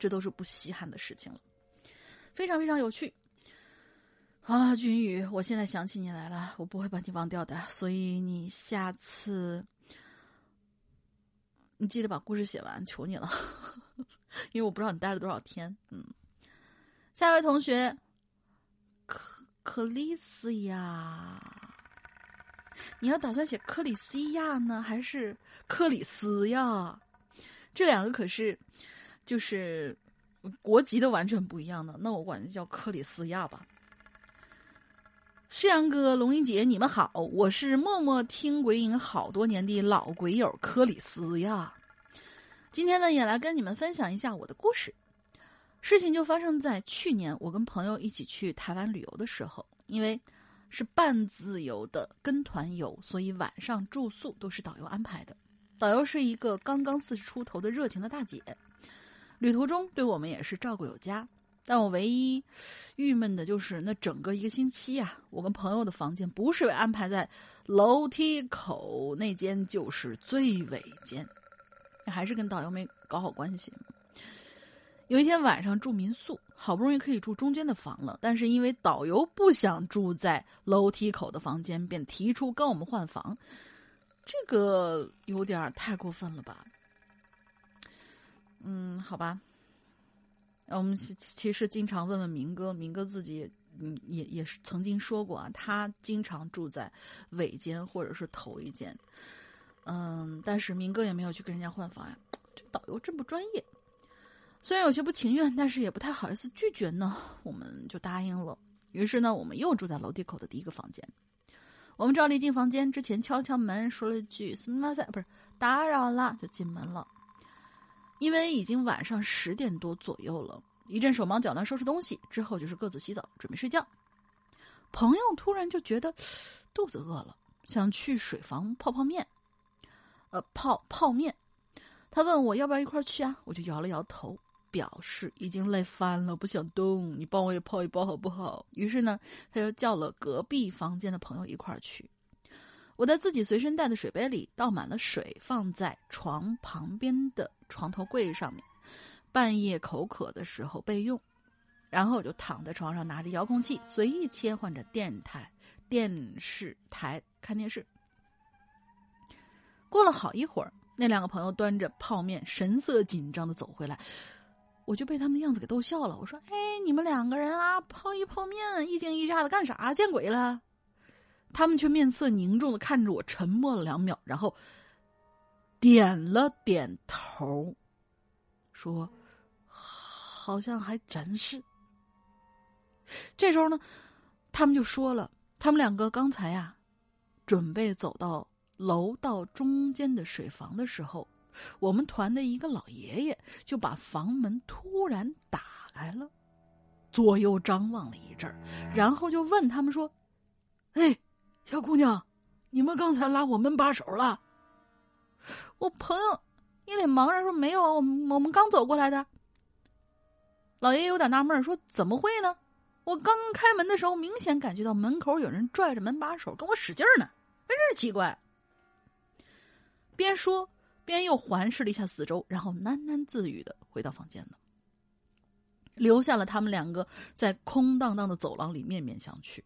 这都是不稀罕的事情了，非常非常有趣。好了，君宇，我现在想起你来了，我不会把你忘掉的，所以你下次你记得把故事写完，求你了，因为我不知道你待了多少天。嗯，下一位同学，克克里斯呀。你要打算写克里斯亚呢，还是克里斯呀？这两个可是就是国籍都完全不一样的。那我管它叫克里斯亚吧。世阳哥、龙英姐，你们好，我是默默听鬼影好多年的老鬼友克里斯呀。今天呢，也来跟你们分享一下我的故事。事情就发生在去年，我跟朋友一起去台湾旅游的时候，因为。是半自由的跟团游，所以晚上住宿都是导游安排的。导游是一个刚刚四十出头的热情的大姐，旅途中对我们也是照顾有加。但我唯一郁闷的就是那整个一个星期呀，我跟朋友的房间不是被安排在楼梯口那间，就是最尾间，还是跟导游没搞好关系。有一天晚上住民宿，好不容易可以住中间的房了，但是因为导游不想住在楼梯口的房间，便提出跟我们换房，这个有点太过分了吧？嗯，好吧。我们其实经常问问明哥，明哥自己嗯也也是曾经说过啊，他经常住在尾间或者是头一间，嗯，但是明哥也没有去跟人家换房呀，这导游真不专业。虽然有些不情愿，但是也不太好意思拒绝呢，我们就答应了。于是呢，我们又住在楼梯口的第一个房间。我们照例进房间之前敲敲门，说了句“すみません”，不是打扰了，就进门了。因为已经晚上十点多左右了，一阵手忙脚乱收拾东西之后，就是各自洗澡准备睡觉。朋友突然就觉得肚子饿了，想去水房泡泡面，呃，泡泡面。他问我要不要一块去啊？我就摇了摇头。 表示已经累翻了，不想动。你帮我也泡一包好不好？于是呢，他就叫了隔壁房间的朋友一块儿去。我在自己随身带的水杯里倒满了水，放在床旁边的床头柜上面，半夜口渴的时候备用。然后我就躺在床上，拿着遥控器随意切换着电台、电视台看电视。过了好一会儿，那两个朋友端着泡面，神色紧张的走回来。我就被他们的样子给逗笑了。我说：“哎，你们两个人啊，泡一泡面，一惊一乍的干啥？见鬼了！”他们却面色凝重的看着我，沉默了两秒，然后点了点头，说：“好像还真是。”这时候呢，他们就说了，他们两个刚才呀，准备走到楼道中间的水房的时候，我们团的一个老爷爷就把房门突然打开了，左右张望了一阵儿然后就问他们说：“哎，小姑娘，你们刚才拉我门把手了？”我朋友一脸茫然说：“没有啊，我们我们刚走过来的。”老爷爷有点纳闷说：“怎么会呢？我刚开门的时候，明显感觉到门口有人拽着门把手跟我使劲呢，真是奇怪。”边说边又环视了一下四周，然后喃喃自语的回到房间了，留下了他们两个在空荡荡的走廊里面面相觑。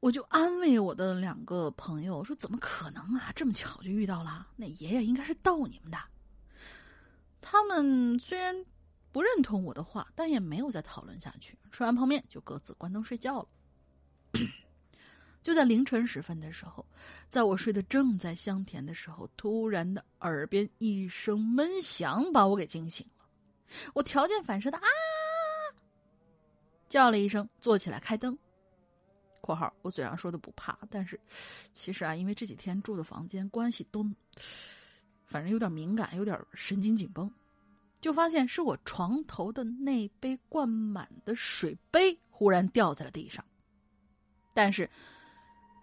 我就安慰我的两个朋友说：“怎么可能啊？这么巧就遇到了，那爷爷应该是逗你们的。”他们虽然。不认同我的话，但也没有再讨论下去。吃完泡面就各自关灯睡觉了。就在凌晨时分的时候，在我睡得正在香甜的时候，突然的耳边一声闷响把我给惊醒了。我条件反射的啊叫了一声，坐起来开灯。（括号我嘴上说的不怕，但是其实啊，因为这几天住的房间关系都，反正有点敏感，有点神经紧绷。就发现是我床头的那杯灌满的水杯忽然掉在了地上，但是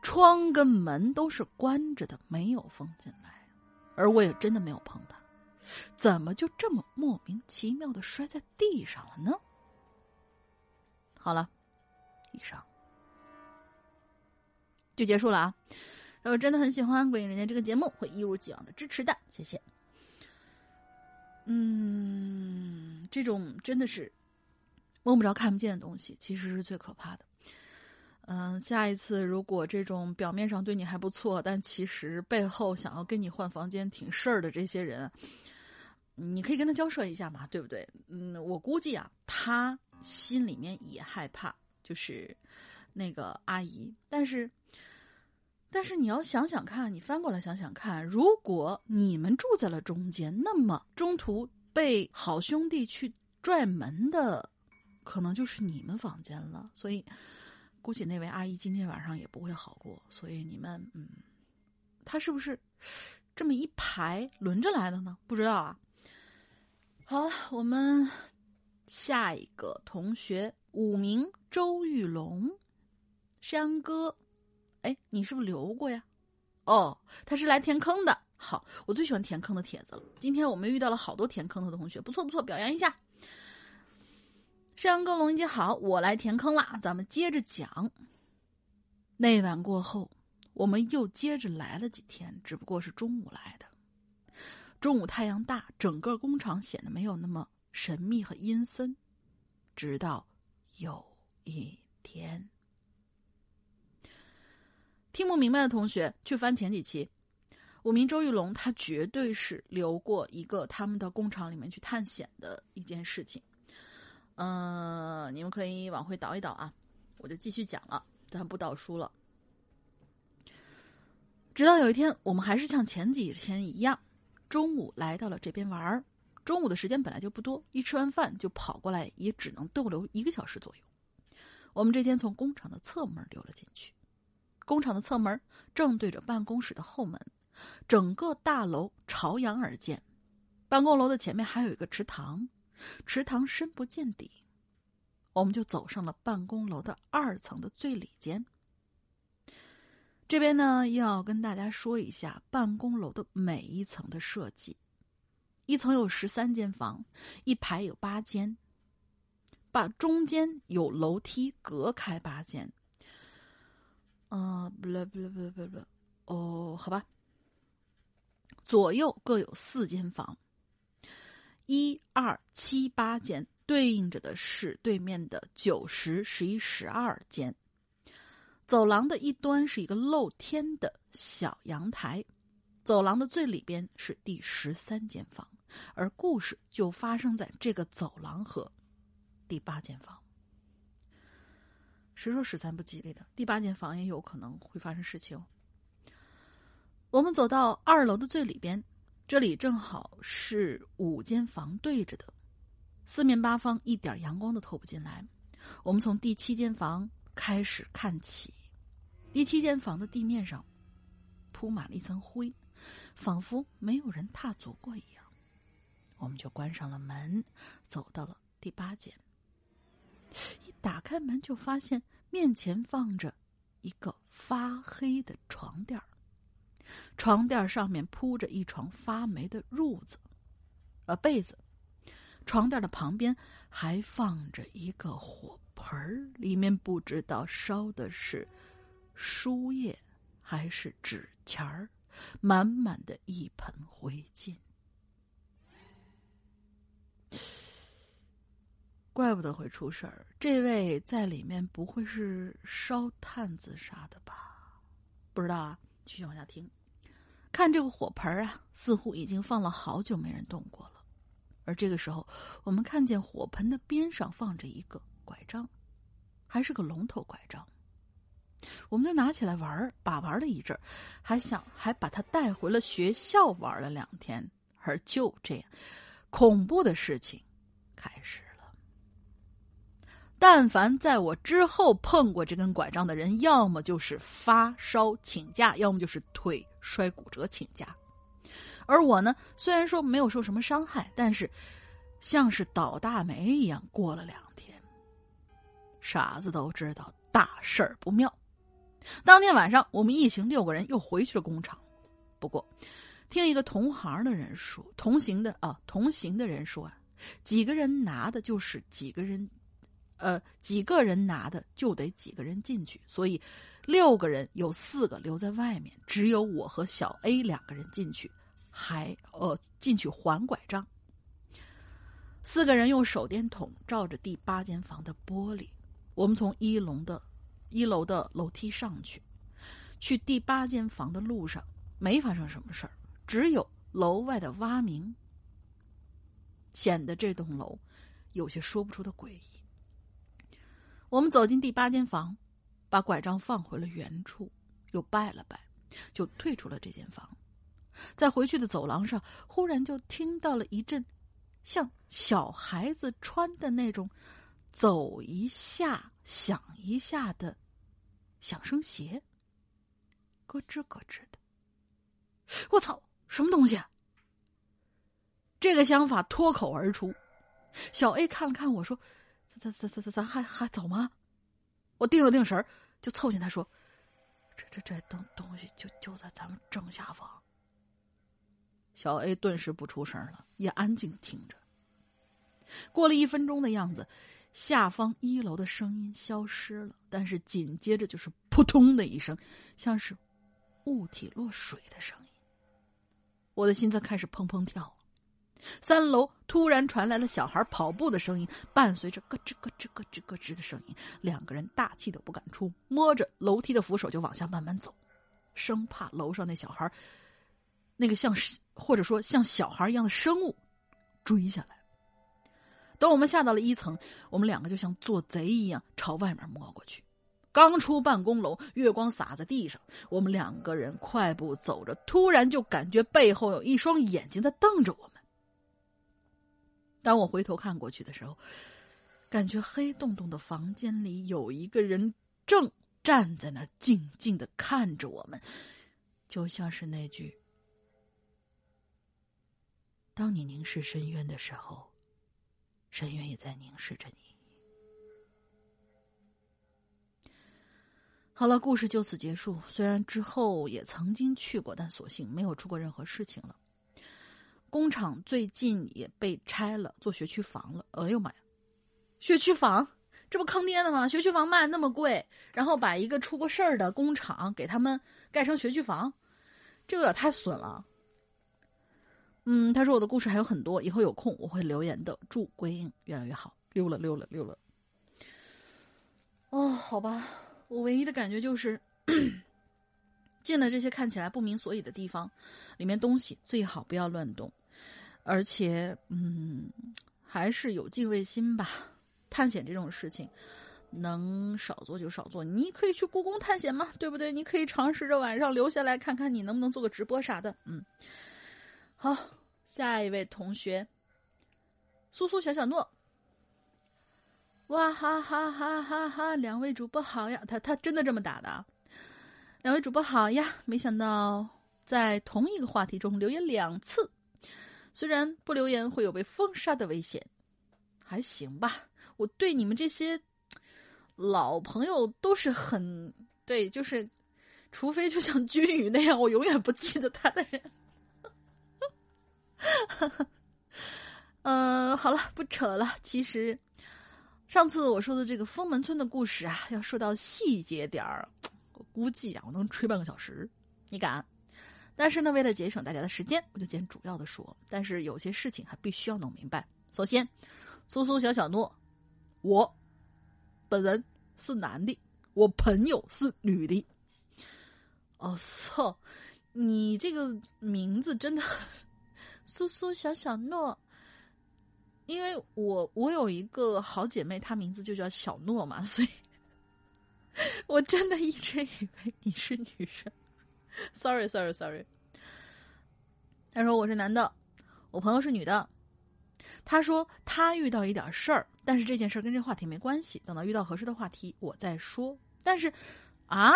窗跟门都是关着的，没有风进来，而我也真的没有碰它，怎么就这么莫名其妙的摔在地上了呢？好了，以上就结束了啊！我真的很喜欢《鬼影人间》这个节目，会一如既往的支持的，谢谢。嗯，这种真的是摸不着、看不见的东西，其实是最可怕的。嗯，下一次如果这种表面上对你还不错，但其实背后想要跟你换房间、挺事儿的这些人，你可以跟他交涉一下嘛，对不对？嗯，我估计啊，他心里面也害怕，就是那个阿姨，但是。但是你要想想看，你翻过来想想看，如果你们住在了中间，那么中途被好兄弟去拽门的，可能就是你们房间了。所以，估计那位阿姨今天晚上也不会好过。所以你们，嗯，他是不是这么一排轮着来的呢？不知道啊。好，我们下一个同学，五名周玉龙，山哥。哎，你是不是留过呀？哦，他是来填坑的。好，我最喜欢填坑的帖子了。今天我们遇到了好多填坑的同学，不错不错，表扬一下。山羊哥、龙一姐好，我来填坑了。咱们接着讲。那晚过后，我们又接着来了几天，只不过是中午来的。中午太阳大，整个工厂显得没有那么神秘和阴森。直到有一天。听不明白的同学去翻前几期，我名周玉龙他绝对是留过一个他们的工厂里面去探险的一件事情。嗯，你们可以往回倒一倒啊，我就继续讲了，咱不倒书了。直到有一天，我们还是像前几天一样，中午来到了这边玩儿。中午的时间本来就不多，一吃完饭就跑过来，也只能逗留一个小时左右。我们这天从工厂的侧门溜了进去。工厂的侧门正对着办公室的后门，整个大楼朝阳而建。办公楼的前面还有一个池塘，池塘深不见底。我们就走上了办公楼的二层的最里间。这边呢，要跟大家说一下办公楼的每一层的设计。一层有十三间房，一排有八间，把中间有楼梯隔开八间。啊，不了不了不了不了，哦，好吧。左右各有四间房，一二七八间对应着的是对面的九十十一十二间。走廊的一端是一个露天的小阳台，走廊的最里边是第十三间房，而故事就发生在这个走廊和第八间房。谁说十三不吉利的？第八间房也有可能会发生事情。我们走到二楼的最里边，这里正好是五间房对着的，四面八方一点阳光都透不进来。我们从第七间房开始看起。第七间房的地面上铺满了一层灰，仿佛没有人踏足过一样。我们就关上了门，走到了第八间。一打开门，就发现面前放着一个发黑的床垫床垫上面铺着一床发霉的褥子，呃，被子。床垫的旁边还放着一个火盆里面不知道烧的是书页还是纸钱儿，满满的一盆灰烬。怪不得会出事儿，这位在里面不会是烧炭自杀的吧？不知道啊，继续往下听。看这个火盆啊，似乎已经放了好久没人动过了。而这个时候，我们看见火盆的边上放着一个拐杖，还是个龙头拐杖。我们就拿起来玩把玩了一阵还想还把它带回了学校玩了两天。而就这样，恐怖的事情开始。但凡在我之后碰过这根拐杖的人，要么就是发烧请假，要么就是腿摔骨折请假。而我呢，虽然说没有受什么伤害，但是像是倒大霉一样过了两天。傻子都知道大事儿不妙。当天晚上，我们一行六个人又回去了工厂。不过，听一个同行的人说，同行的啊，同行的人说啊，几个人拿的就是几个人。呃，几个人拿的就得几个人进去，所以六个人有四个留在外面，只有我和小 A 两个人进去，还呃进去还拐杖。四个人用手电筒照着第八间房的玻璃，我们从一楼的一楼的楼梯上去，去第八间房的路上没发生什么事儿，只有楼外的蛙鸣，显得这栋楼有些说不出的诡异。我们走进第八间房，把拐杖放回了原处，又拜了拜，就退出了这间房。在回去的走廊上，忽然就听到了一阵像小孩子穿的那种走一下响一下的响声鞋，咯吱咯吱的。我操，什么东西？这个想法脱口而出。小 A 看了看我说。咱咱咱咱咱还还走吗？我定了定神就凑近他说：“这这这东东西就就在咱们正下方。”小 A 顿时不出声了，也安静听着。过了一分钟的样子，下方一楼的声音消失了，但是紧接着就是扑通的一声，像是物体落水的声音。我的心脏开始砰砰跳。三楼突然传来了小孩跑步的声音，伴随着咯吱咯吱咯吱咯吱的声音。两个人大气都不敢出，摸着楼梯的扶手就往下慢慢走，生怕楼上那小孩，那个像或者说像小孩一样的生物追下来。等我们下到了一层，我们两个就像做贼一样朝外面摸过去。刚出办公楼，月光洒在地上，我们两个人快步走着，突然就感觉背后有一双眼睛在瞪着我们。当我回头看过去的时候，感觉黑洞洞的房间里有一个人正站在那儿，静静的看着我们，就像是那句：“当你凝视深渊的时候，深渊也在凝视着你。”好了，故事就此结束。虽然之后也曾经去过，但所幸没有出过任何事情了。工厂最近也被拆了，做学区房了。哎呦妈呀，学区房，这不坑爹的吗？学区房卖那么贵，然后把一个出过事儿的工厂给他们盖成学区房，这有点太损了。嗯，他说我的故事还有很多，以后有空我会留言的。祝归英越来越好。溜了溜了溜了。哦，好吧，我唯一的感觉就是。进了这些看起来不明所以的地方，里面东西最好不要乱动。而且，嗯，还是有敬畏心吧。探险这种事情，能少做就少做。你可以去故宫探险嘛，对不对？你可以尝试着晚上留下来看看，你能不能做个直播啥的。嗯，好，下一位同学，苏苏小小诺，哇哈哈哈哈哈！两位主播好呀，他他真的这么打的。两位主播好呀，没想到在同一个话题中留言两次，虽然不留言会有被封杀的危险，还行吧。我对你们这些老朋友都是很对，就是除非就像君宇那样，我永远不记得他的人。嗯，好了，不扯了。其实上次我说的这个封门村的故事啊，要说到细节点儿，我估计啊，我能吹半个小时。你敢？但是呢，为了节省大家的时间，我就简主要的说。但是有些事情还必须要弄明白。首先，苏苏小小诺。我本人是男的，我朋友是女的。哦，操！你这个名字真的苏苏小小诺，因为我我有一个好姐妹，她名字就叫小诺嘛，所以 我真的一直以为你是女生。Sorry，Sorry，Sorry。他说我是男的，我朋友是女的。他说他遇到一点事儿。但是这件事跟这话题没关系，等到遇到合适的话题我再说。但是，啊，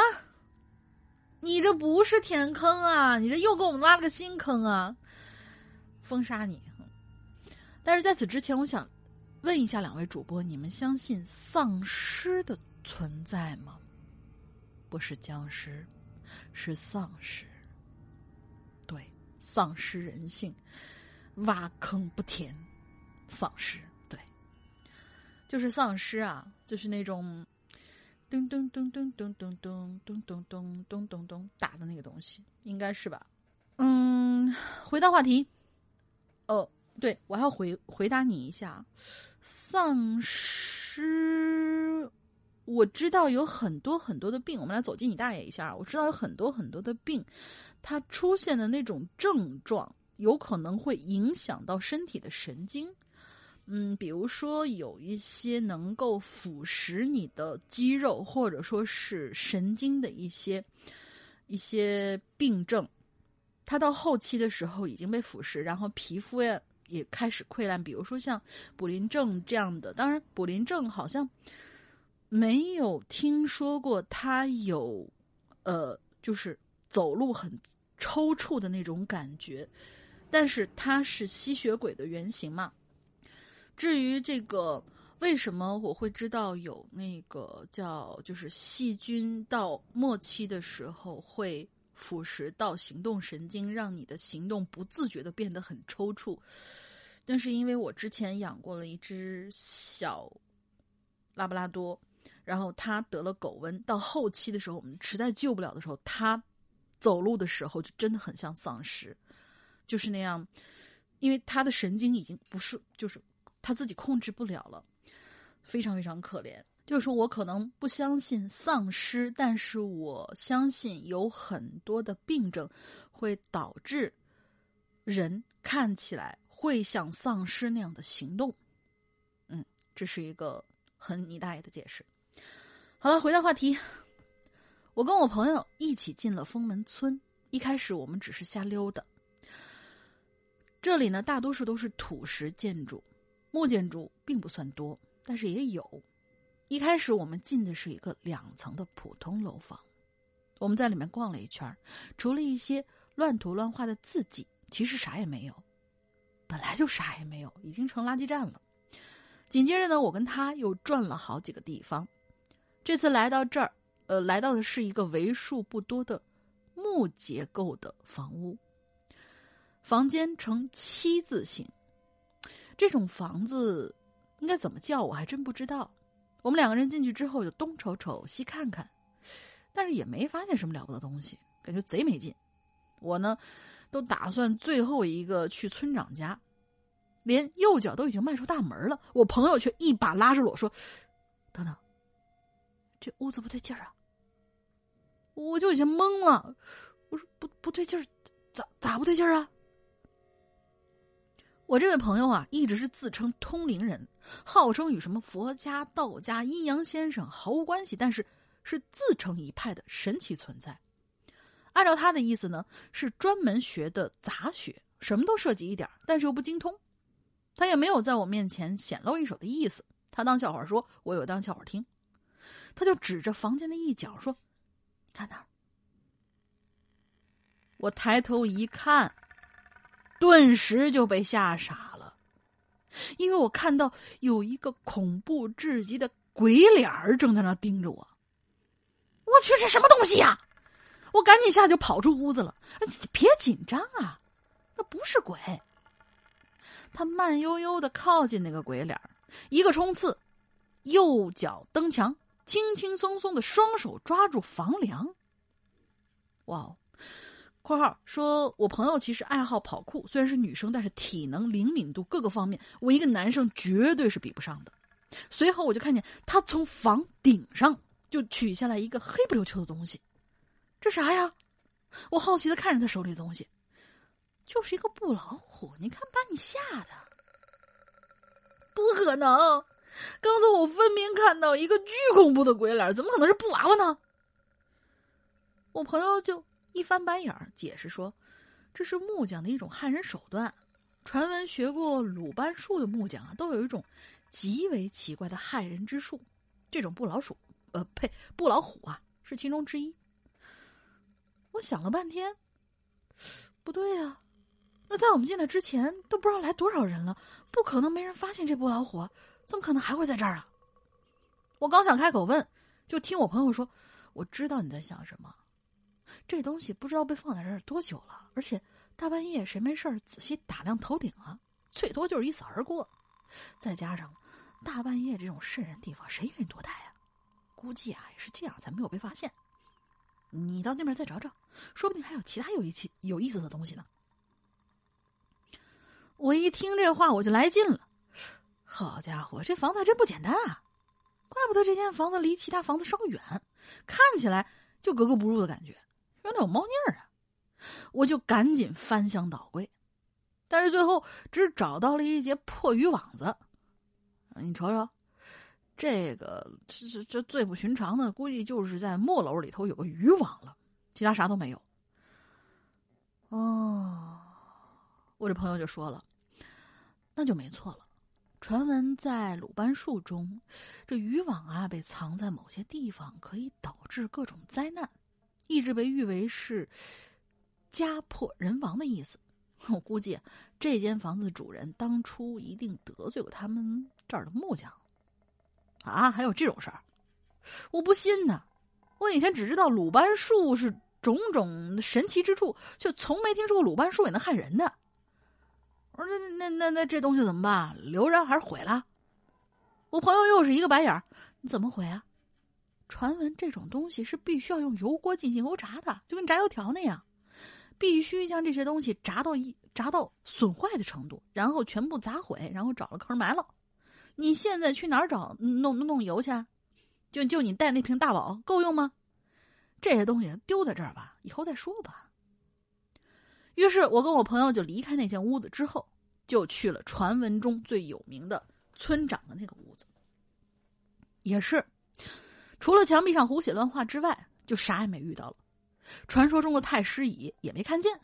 你这不是填坑啊，你这又给我们挖了个新坑啊！封杀你！但是在此之前，我想问一下两位主播：你们相信丧尸的存在吗？不是僵尸，是丧尸。对，丧失人性，挖坑不填，丧尸。对就是丧尸啊，就是那种噔噔噔噔噔噔噔噔噔噔噔噔噔打的那个东西，应该是吧？嗯，回到话题。哦，对，我还要回回答你一下，丧尸，我知道有很多很多的病，我们来走进你大爷一下。我知道有很多很多的病，它出现的那种症状，有可能会影响到身体的神经。嗯，比如说有一些能够腐蚀你的肌肉，或者说是神经的一些一些病症，它到后期的时候已经被腐蚀，然后皮肤呀也开始溃烂。比如说像卟啉症这样的，当然卟啉症好像没有听说过它有呃，就是走路很抽搐的那种感觉，但是它是吸血鬼的原型嘛。至于这个为什么我会知道有那个叫就是细菌到末期的时候会腐蚀到行动神经，让你的行动不自觉的变得很抽搐，但是因为我之前养过了一只小拉布拉多，然后他得了狗瘟，到后期的时候我们实在救不了的时候，他走路的时候就真的很像丧尸，就是那样，因为他的神经已经不是就是。他自己控制不了了，非常非常可怜。就是说我可能不相信丧尸，但是我相信有很多的病症会导致人看起来会像丧尸那样的行动。嗯，这是一个很你大爷的解释。好了，回到话题，我跟我朋友一起进了封门村。一开始我们只是瞎溜达，这里呢大多数都是土石建筑。木建筑并不算多，但是也有。一开始我们进的是一个两层的普通楼房，我们在里面逛了一圈，除了一些乱涂乱画的字迹，其实啥也没有。本来就啥也没有，已经成垃圾站了。紧接着呢，我跟他又转了好几个地方。这次来到这儿，呃，来到的是一个为数不多的木结构的房屋，房间呈七字形。这种房子应该怎么叫？我还真不知道。我们两个人进去之后，就东瞅瞅西看看，但是也没发现什么了不得东西，感觉贼没劲。我呢，都打算最后一个去村长家，连右脚都已经迈出大门了，我朋友却一把拉着我说：“等等，这屋子不对劲儿啊！”我就有些懵了，我说：“不不对劲儿，咋咋不对劲儿啊？”我这位朋友啊，一直是自称通灵人，号称与什么佛家、道家、阴阳先生毫无关系，但是是自成一派的神奇存在。按照他的意思呢，是专门学的杂学，什么都涉及一点，但是又不精通。他也没有在我面前显露一手的意思。他当笑话说，我有当笑话听。他就指着房间的一角说：“看那儿。”我抬头一看，顿时就被吓傻了，因为我看到有一个恐怖至极的鬼脸儿正在那盯着我。我去，这什么东西呀！我赶紧下就跑出屋子了。别紧张啊，那不是鬼。他慢悠悠的靠近那个鬼脸儿一个冲刺，右脚蹬墙，轻轻松松的双手抓住房梁。哇哦！（括号说我朋友其实爱好跑酷，虽然是女生，但是体能灵敏度各个方面，我一个男生绝对是比不上的。随后我就看见他从房顶上就取下来一个黑不溜秋的东西，这啥呀？我好奇的看着他手里的东西。就是一个布老虎，你看把你吓的，不可能！刚才我分明看到一个巨恐怖的鬼脸，怎么可能是布娃娃呢？我朋友就一翻白眼儿，解释说：“这是木匠的一种害人手段。传闻学过鲁班术的木匠啊，都有一种极为奇怪的害人之术。这种布老鼠，呃，呸，布老虎啊，是其中之一。”我想了半天，不对呀。那在我们进来之前都不知道来多少人了，不可能没人发现这布老虎，怎么可能还会在这儿啊？我刚想开口问，就听我朋友说：“我知道你在想什么，这东西不知道被放在这儿多久了，而且大半夜谁没事儿仔细打量头顶啊？最多就是一扫而过。再加上大半夜这种瘆人地方，谁愿意多待啊？估计啊也是这样才没有被发现。你到那边再找找，说不定还有其他有意思有意思的东西呢。”我一听这话，我就来劲了。好家伙，这房子还真不简单啊！怪不得这间房子离其他房子稍远，看起来就格格不入的感觉，有点有猫腻儿啊！我就赶紧翻箱倒柜，但是最后只找到了一截破渔网子。你瞅瞅，这个这这最不寻常的，估计就是在木楼里头有个渔网了，其他啥都没有。哦。我这朋友就说了，那就没错了。传闻在鲁班术中，这渔网啊被藏在某些地方，可以导致各种灾难，一直被誉为是家破人亡的意思。我估计这间房子的主人当初一定得罪过他们这儿的木匠。啊，还有这种事儿？我不信呢！我以前只知道鲁班术是种种神奇之处，却从没听说过鲁班术也能害人的。我说那那那那这东西怎么办？留着还是毁了？我朋友又是一个白眼儿，你怎么毁啊？传闻这种东西是必须要用油锅进行油炸的，就跟炸油条那样，必须将这些东西炸到一炸到损坏的程度，然后全部砸毁，然后找个坑埋了。你现在去哪儿找弄弄油去？就就你带那瓶大宝够用吗？这些东西丢在这儿吧，以后再说吧。于是我跟我朋友就离开那间屋子，之后就去了传闻中最有名的村长的那个屋子。也是，除了墙壁上胡写乱画之外，就啥也没遇到了。传说中的太师椅也没看见。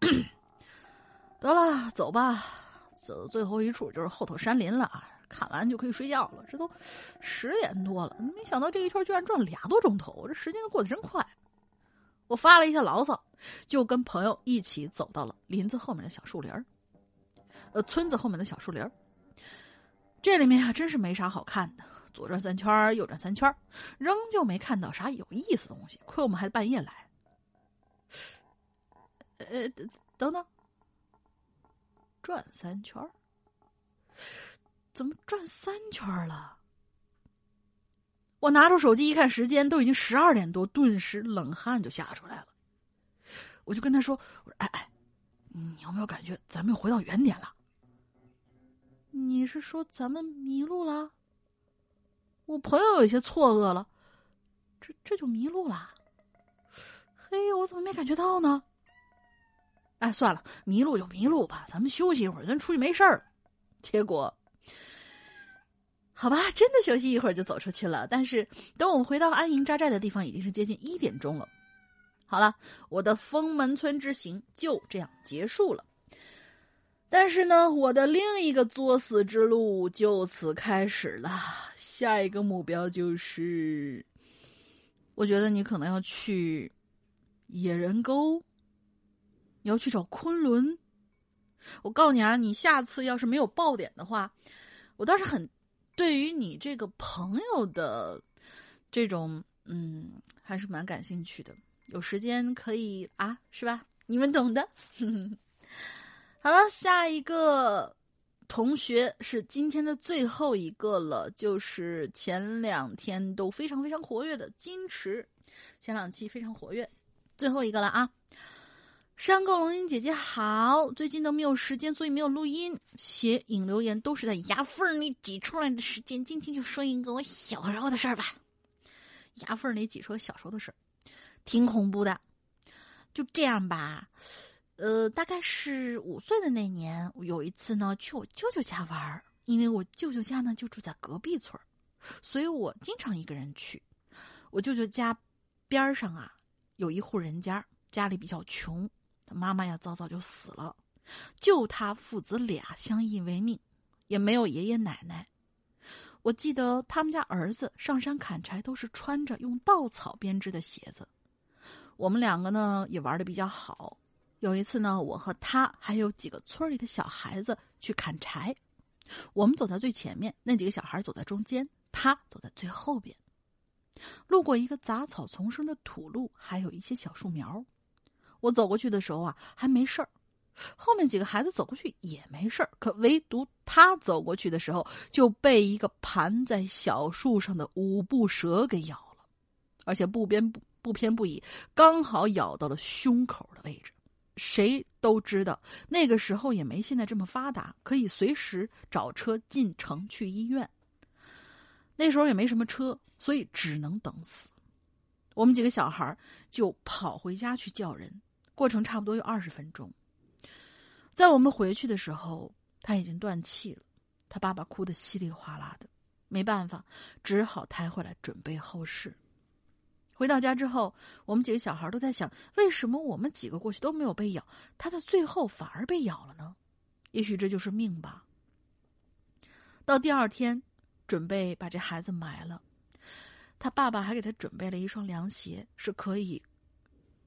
得了，走吧，走最后一处就是后头山林了，看完就可以睡觉了。这都十点多了，没想到这一圈居然转了俩多钟头，这时间过得真快。我发了一下牢骚，就跟朋友一起走到了林子后面的小树林儿，呃，村子后面的小树林儿。这里面啊，真是没啥好看的，左转三圈右转三圈仍旧没看到啥有意思的东西。亏我们还半夜来。呃，等等，转三圈怎么转三圈了？我拿出手机一看，时间都已经十二点多，顿时冷汗就吓出来了。我就跟他说：“我说，哎哎，你有没有感觉咱们又回到原点了？你是说咱们迷路了？”我朋友有些错愕了：“这这就迷路了？嘿，我怎么没感觉到呢？”哎，算了，迷路就迷路吧，咱们休息一会儿，咱出去没事儿。结果。好吧，真的休息一会儿就走出去了。但是等我们回到安营扎寨的地方，已经是接近一点钟了。好了，我的封门村之行就这样结束了。但是呢，我的另一个作死之路就此开始了。下一个目标就是，我觉得你可能要去野人沟，你要去找昆仑。我告诉你啊，你下次要是没有爆点的话，我倒是很对于你这个朋友的这种嗯，还是蛮感兴趣的。有时间可以啊，是吧？你们懂的。好了，下一个同学是今天的最后一个了，就是前两天都非常非常活跃的金池，前两期非常活跃，最后一个了啊！山沟龙吟姐姐好，最近都没有时间，所以没有录音，写引留言都是在牙缝里挤出来的时间。今天就说一个我小时候的事儿吧，牙缝里挤出小时候的事儿，挺恐怖的。就这样吧。呃，大概是五岁的那年，有一次呢，去我舅舅家玩儿。因为我舅舅家呢就住在隔壁村所以我经常一个人去。我舅舅家边上啊，有一户人家，家里比较穷，他妈妈呀早早就死了，就他父子俩相依为命，也没有爷爷奶奶。我记得他们家儿子上山砍柴都是穿着用稻草编织的鞋子。我们两个呢也玩的比较好。有一次呢，我和他还有几个村里的小孩子去砍柴，我们走在最前面，那几个小孩走在中间，他走在最后边。路过一个杂草丛生的土路，还有一些小树苗。我走过去的时候啊，还没事儿，后面几个孩子走过去也没事儿，可唯独他走过去的时候，就被一个盘在小树上的五步蛇给咬了，而且不偏不不偏不倚，刚好咬到了胸口的位置。谁都知道，那个时候也没现在这么发达，可以随时找车进城去医院。那时候也没什么车，所以只能等死。我们几个小孩就跑回家去叫人，过程差不多有二十分钟。在我们回去的时候，他已经断气了，他爸爸哭得稀里哗啦的，没办法，只好抬回来准备后事。回到家之后，我们几个小孩都在想：为什么我们几个过去都没有被咬，他的最后反而被咬了呢？也许这就是命吧。到第二天，准备把这孩子埋了，他爸爸还给他准备了一双凉鞋，是可以，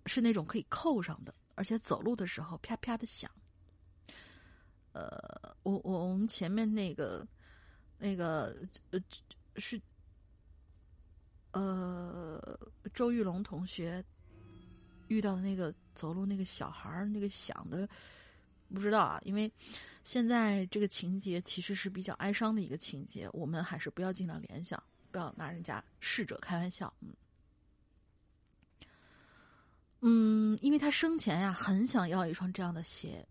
是那种可以扣上的，而且走路的时候啪啪的响。呃，我我我们前面那个，那个呃是。呃，周玉龙同学遇到的那个走路那个小孩儿，那个响的不知道啊。因为现在这个情节其实是比较哀伤的一个情节，我们还是不要尽量联想，不要拿人家逝者开玩笑。嗯，嗯，因为他生前呀很想要一双这样的鞋，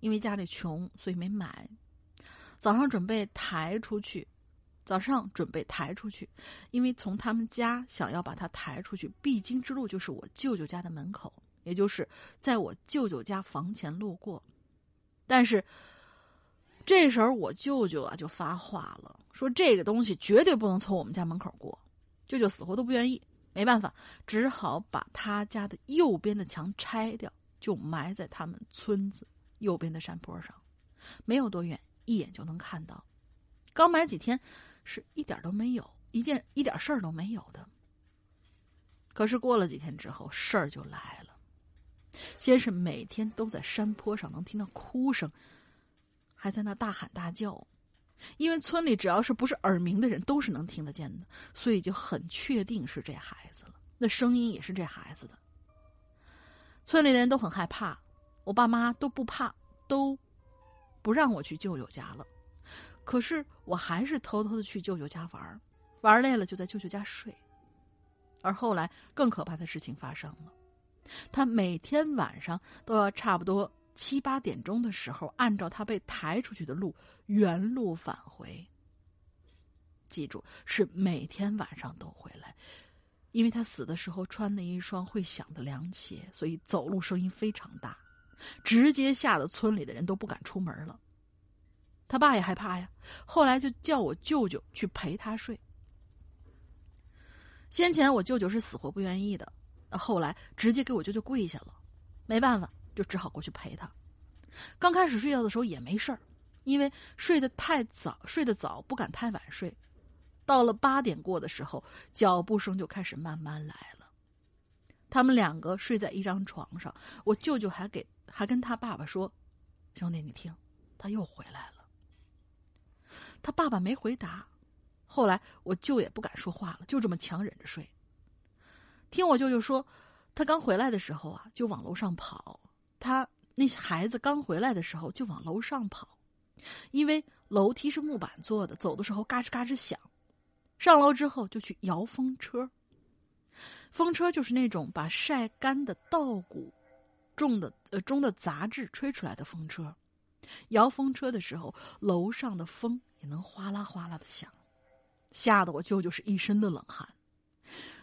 因为家里穷，所以没买。早上准备抬出去。早上准备抬出去，因为从他们家想要把它抬出去，必经之路就是我舅舅家的门口，也就是在我舅舅家房前路过。但是这时候我舅舅啊就发话了，说这个东西绝对不能从我们家门口过。舅舅死活都不愿意，没办法，只好把他家的右边的墙拆掉，就埋在他们村子右边的山坡上，没有多远，一眼就能看到。刚埋几天。是一点都没有，一件一点事儿都没有的。可是过了几天之后，事儿就来了。先是每天都在山坡上能听到哭声，还在那大喊大叫，因为村里只要是不是耳鸣的人都是能听得见的，所以就很确定是这孩子了。那声音也是这孩子的。村里的人都很害怕，我爸妈都不怕，都不让我去舅舅家了。可是我还是偷偷的去舅舅家玩玩累了就在舅舅家睡。而后来更可怕的事情发生了，他每天晚上都要差不多七八点钟的时候，按照他被抬出去的路原路返回。记住，是每天晚上都回来，因为他死的时候穿了一双会响的凉鞋，所以走路声音非常大，直接吓得村里的人都不敢出门了。他爸也害怕呀，后来就叫我舅舅去陪他睡。先前我舅舅是死活不愿意的，后来直接给我舅舅跪下了，没办法，就只好过去陪他。刚开始睡觉的时候也没事儿，因为睡得太早，睡得早不敢太晚睡。到了八点过的时候，脚步声就开始慢慢来了。他们两个睡在一张床上，我舅舅还给还跟他爸爸说：“兄弟，你听，他又回来了。”他爸爸没回答。后来我舅也不敢说话了，就这么强忍着睡。听我舅舅说，他刚回来的时候啊，就往楼上跑。他那些孩子刚回来的时候就往楼上跑，因为楼梯是木板做的，走的时候嘎吱嘎吱响。上楼之后就去摇风车，风车就是那种把晒干的稻谷种的呃中的杂质吹出来的风车。摇风车的时候，楼上的风也能哗啦哗啦的响，吓得我舅舅是一身的冷汗。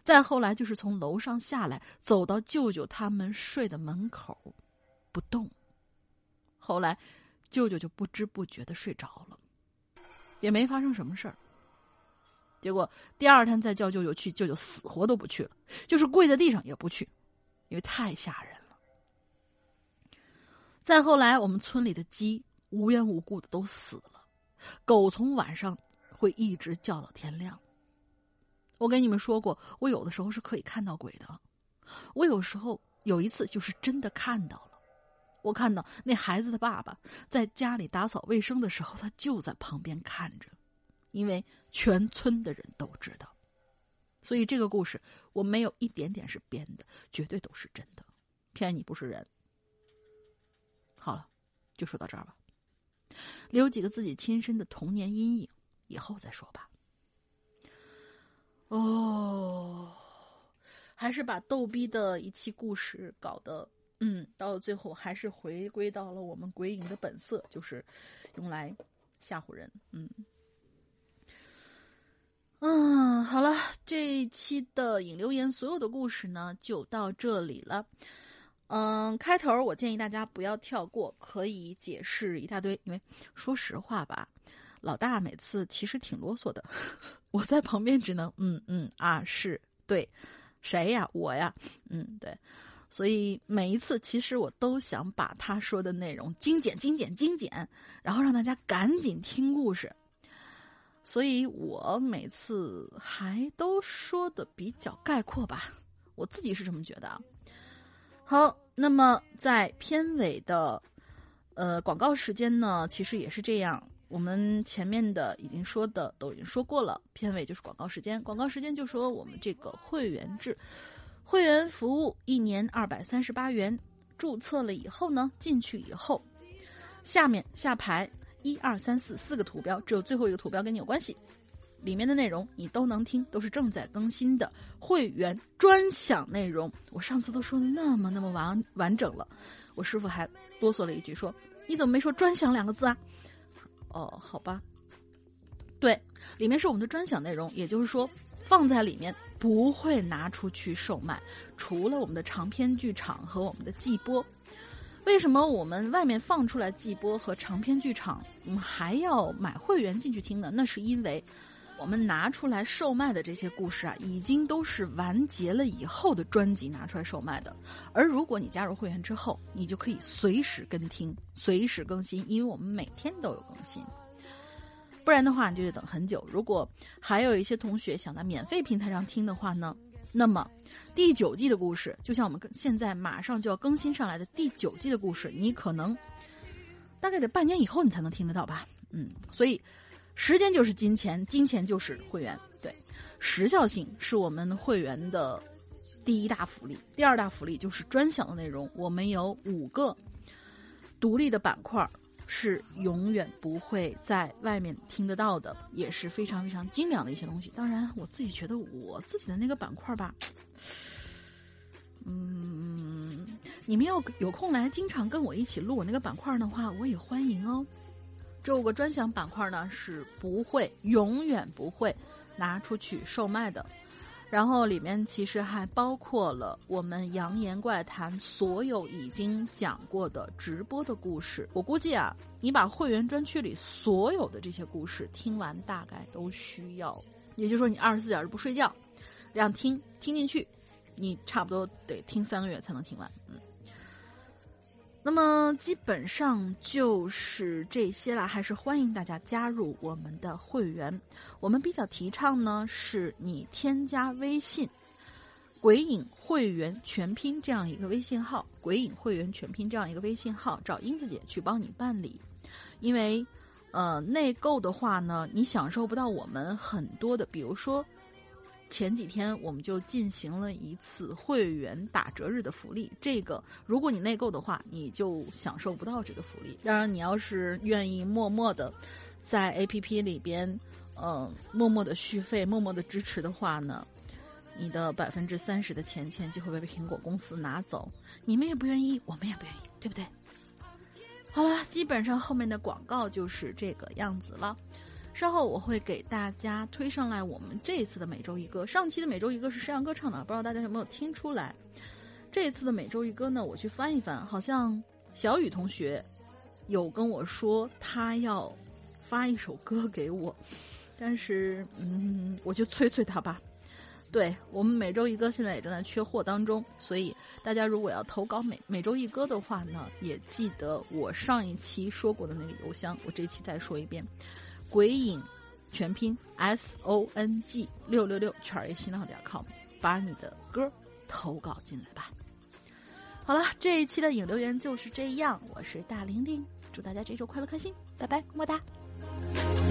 再后来就是从楼上下来，走到舅舅他们睡的门口，不动。后来，舅舅就不知不觉的睡着了，也没发生什么事儿。结果第二天再叫舅舅去，舅舅死活都不去了，就是跪在地上也不去，因为太吓人了。再后来，我们村里的鸡无缘无故的都死了，狗从晚上会一直叫到天亮。我跟你们说过，我有的时候是可以看到鬼的，我有时候有一次就是真的看到了，我看到那孩子的爸爸在家里打扫卫生的时候，他就在旁边看着。因为全村的人都知道，所以这个故事我没有一点点是编的，绝对都是真的，骗你不是人。好了，就说到这儿吧，留几个自己亲身的童年阴影，以后再说吧。哦，还是把逗逼的一期故事搞得，嗯，到了最后还是回归到了我们鬼影的本色，就是用来吓唬人，嗯。嗯，好了，这一期的影留言所有的故事呢，就到这里了。嗯，开头我建议大家不要跳过，可以解释一大堆。因为说实话吧，老大每次其实挺啰嗦的，我在旁边只能嗯嗯啊是对，谁呀我呀嗯对，所以每一次其实我都想把他说的内容精简精简精简，然后让大家赶紧听故事。所以我每次还都说的比较概括吧，我自己是这么觉得。好，那么在片尾的呃广告时间呢，其实也是这样。我们前面的已经说的都已经说过了，片尾就是广告时间。广告时间就说我们这个会员制，会员服务一年二百三十八元，注册了以后呢，进去以后，下面下排。一二三四四个图标，只有最后一个图标跟你有关系，里面的内容你都能听，都是正在更新的会员专享内容。我上次都说的那么那么完完整了，我师傅还啰嗦了一句说：“你怎么没说专享两个字啊？”哦，好吧，对，里面是我们的专享内容，也就是说放在里面不会拿出去售卖，除了我们的长篇剧场和我们的季播。为什么我们外面放出来季播和长篇剧场，我们，还要买会员进去听呢？那是因为，我们拿出来售卖的这些故事啊，已经都是完结了以后的专辑拿出来售卖的。而如果你加入会员之后，你就可以随时跟听，随时更新，因为我们每天都有更新。不然的话，你就得等很久。如果还有一些同学想在免费平台上听的话呢，那么。第九季的故事，就像我们现在马上就要更新上来的第九季的故事，你可能大概得半年以后你才能听得到吧？嗯，所以时间就是金钱，金钱就是会员。对，时效性是我们会员的第一大福利，第二大福利就是专享的内容。我们有五个独立的板块。是永远不会在外面听得到的，也是非常非常精良的一些东西。当然，我自己觉得我自己的那个板块吧，嗯，你们要有空来经常跟我一起录我那个板块的话，我也欢迎哦。这五个专享板块呢，是不会永远不会拿出去售卖的。然后里面其实还包括了我们《扬言怪谈》所有已经讲过的直播的故事。我估计啊，你把会员专区里所有的这些故事听完，大概都需要，也就是说你二十四小时不睡觉，让听听进去，你差不多得听三个月才能听完。嗯。那么基本上就是这些啦，还是欢迎大家加入我们的会员。我们比较提倡呢，是你添加微信“鬼影会员全拼”这样一个微信号，“鬼影会员全拼”这样一个微信号，找英子姐去帮你办理。因为，呃，内购的话呢，你享受不到我们很多的，比如说。前几天我们就进行了一次会员打折日的福利，这个如果你内购的话，你就享受不到这个福利。当然，你要是愿意默默的在 APP 里边，嗯，默默的续费、默默的支持的话呢，你的百分之三十的钱钱就会被苹果公司拿走。你们也不愿意，我们也不愿意，对不对？好了，基本上后面的广告就是这个样子了。稍后我会给大家推上来我们这一次的每周一歌。上期的每周一歌是山羊歌唱的，不知道大家有没有听出来？这一次的每周一歌呢，我去翻一翻，好像小雨同学有跟我说他要发一首歌给我，但是嗯，我就催催他吧。对我们每周一歌现在也正在缺货当中，所以大家如果要投稿每每周一歌的话呢，也记得我上一期说过的那个邮箱，我这期再说一遍。鬼影，全拼 S O N G 六六六圈儿 A 新浪点 com，把你的歌投稿进来吧。好了，这一期的影留言就是这样。我是大玲玲，祝大家这周快乐开心，拜拜，么么哒。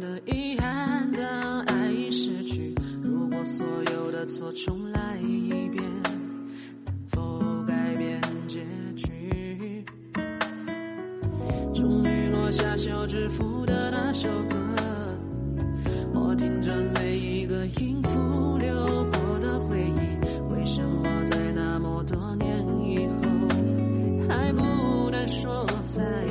的遗憾，当爱已失去，如果所有的错重来一遍，能否改变结局？终于落下休止符的那首歌，我听着每一个音符流过的回忆。为什么在那么多年以后，还不能说再见？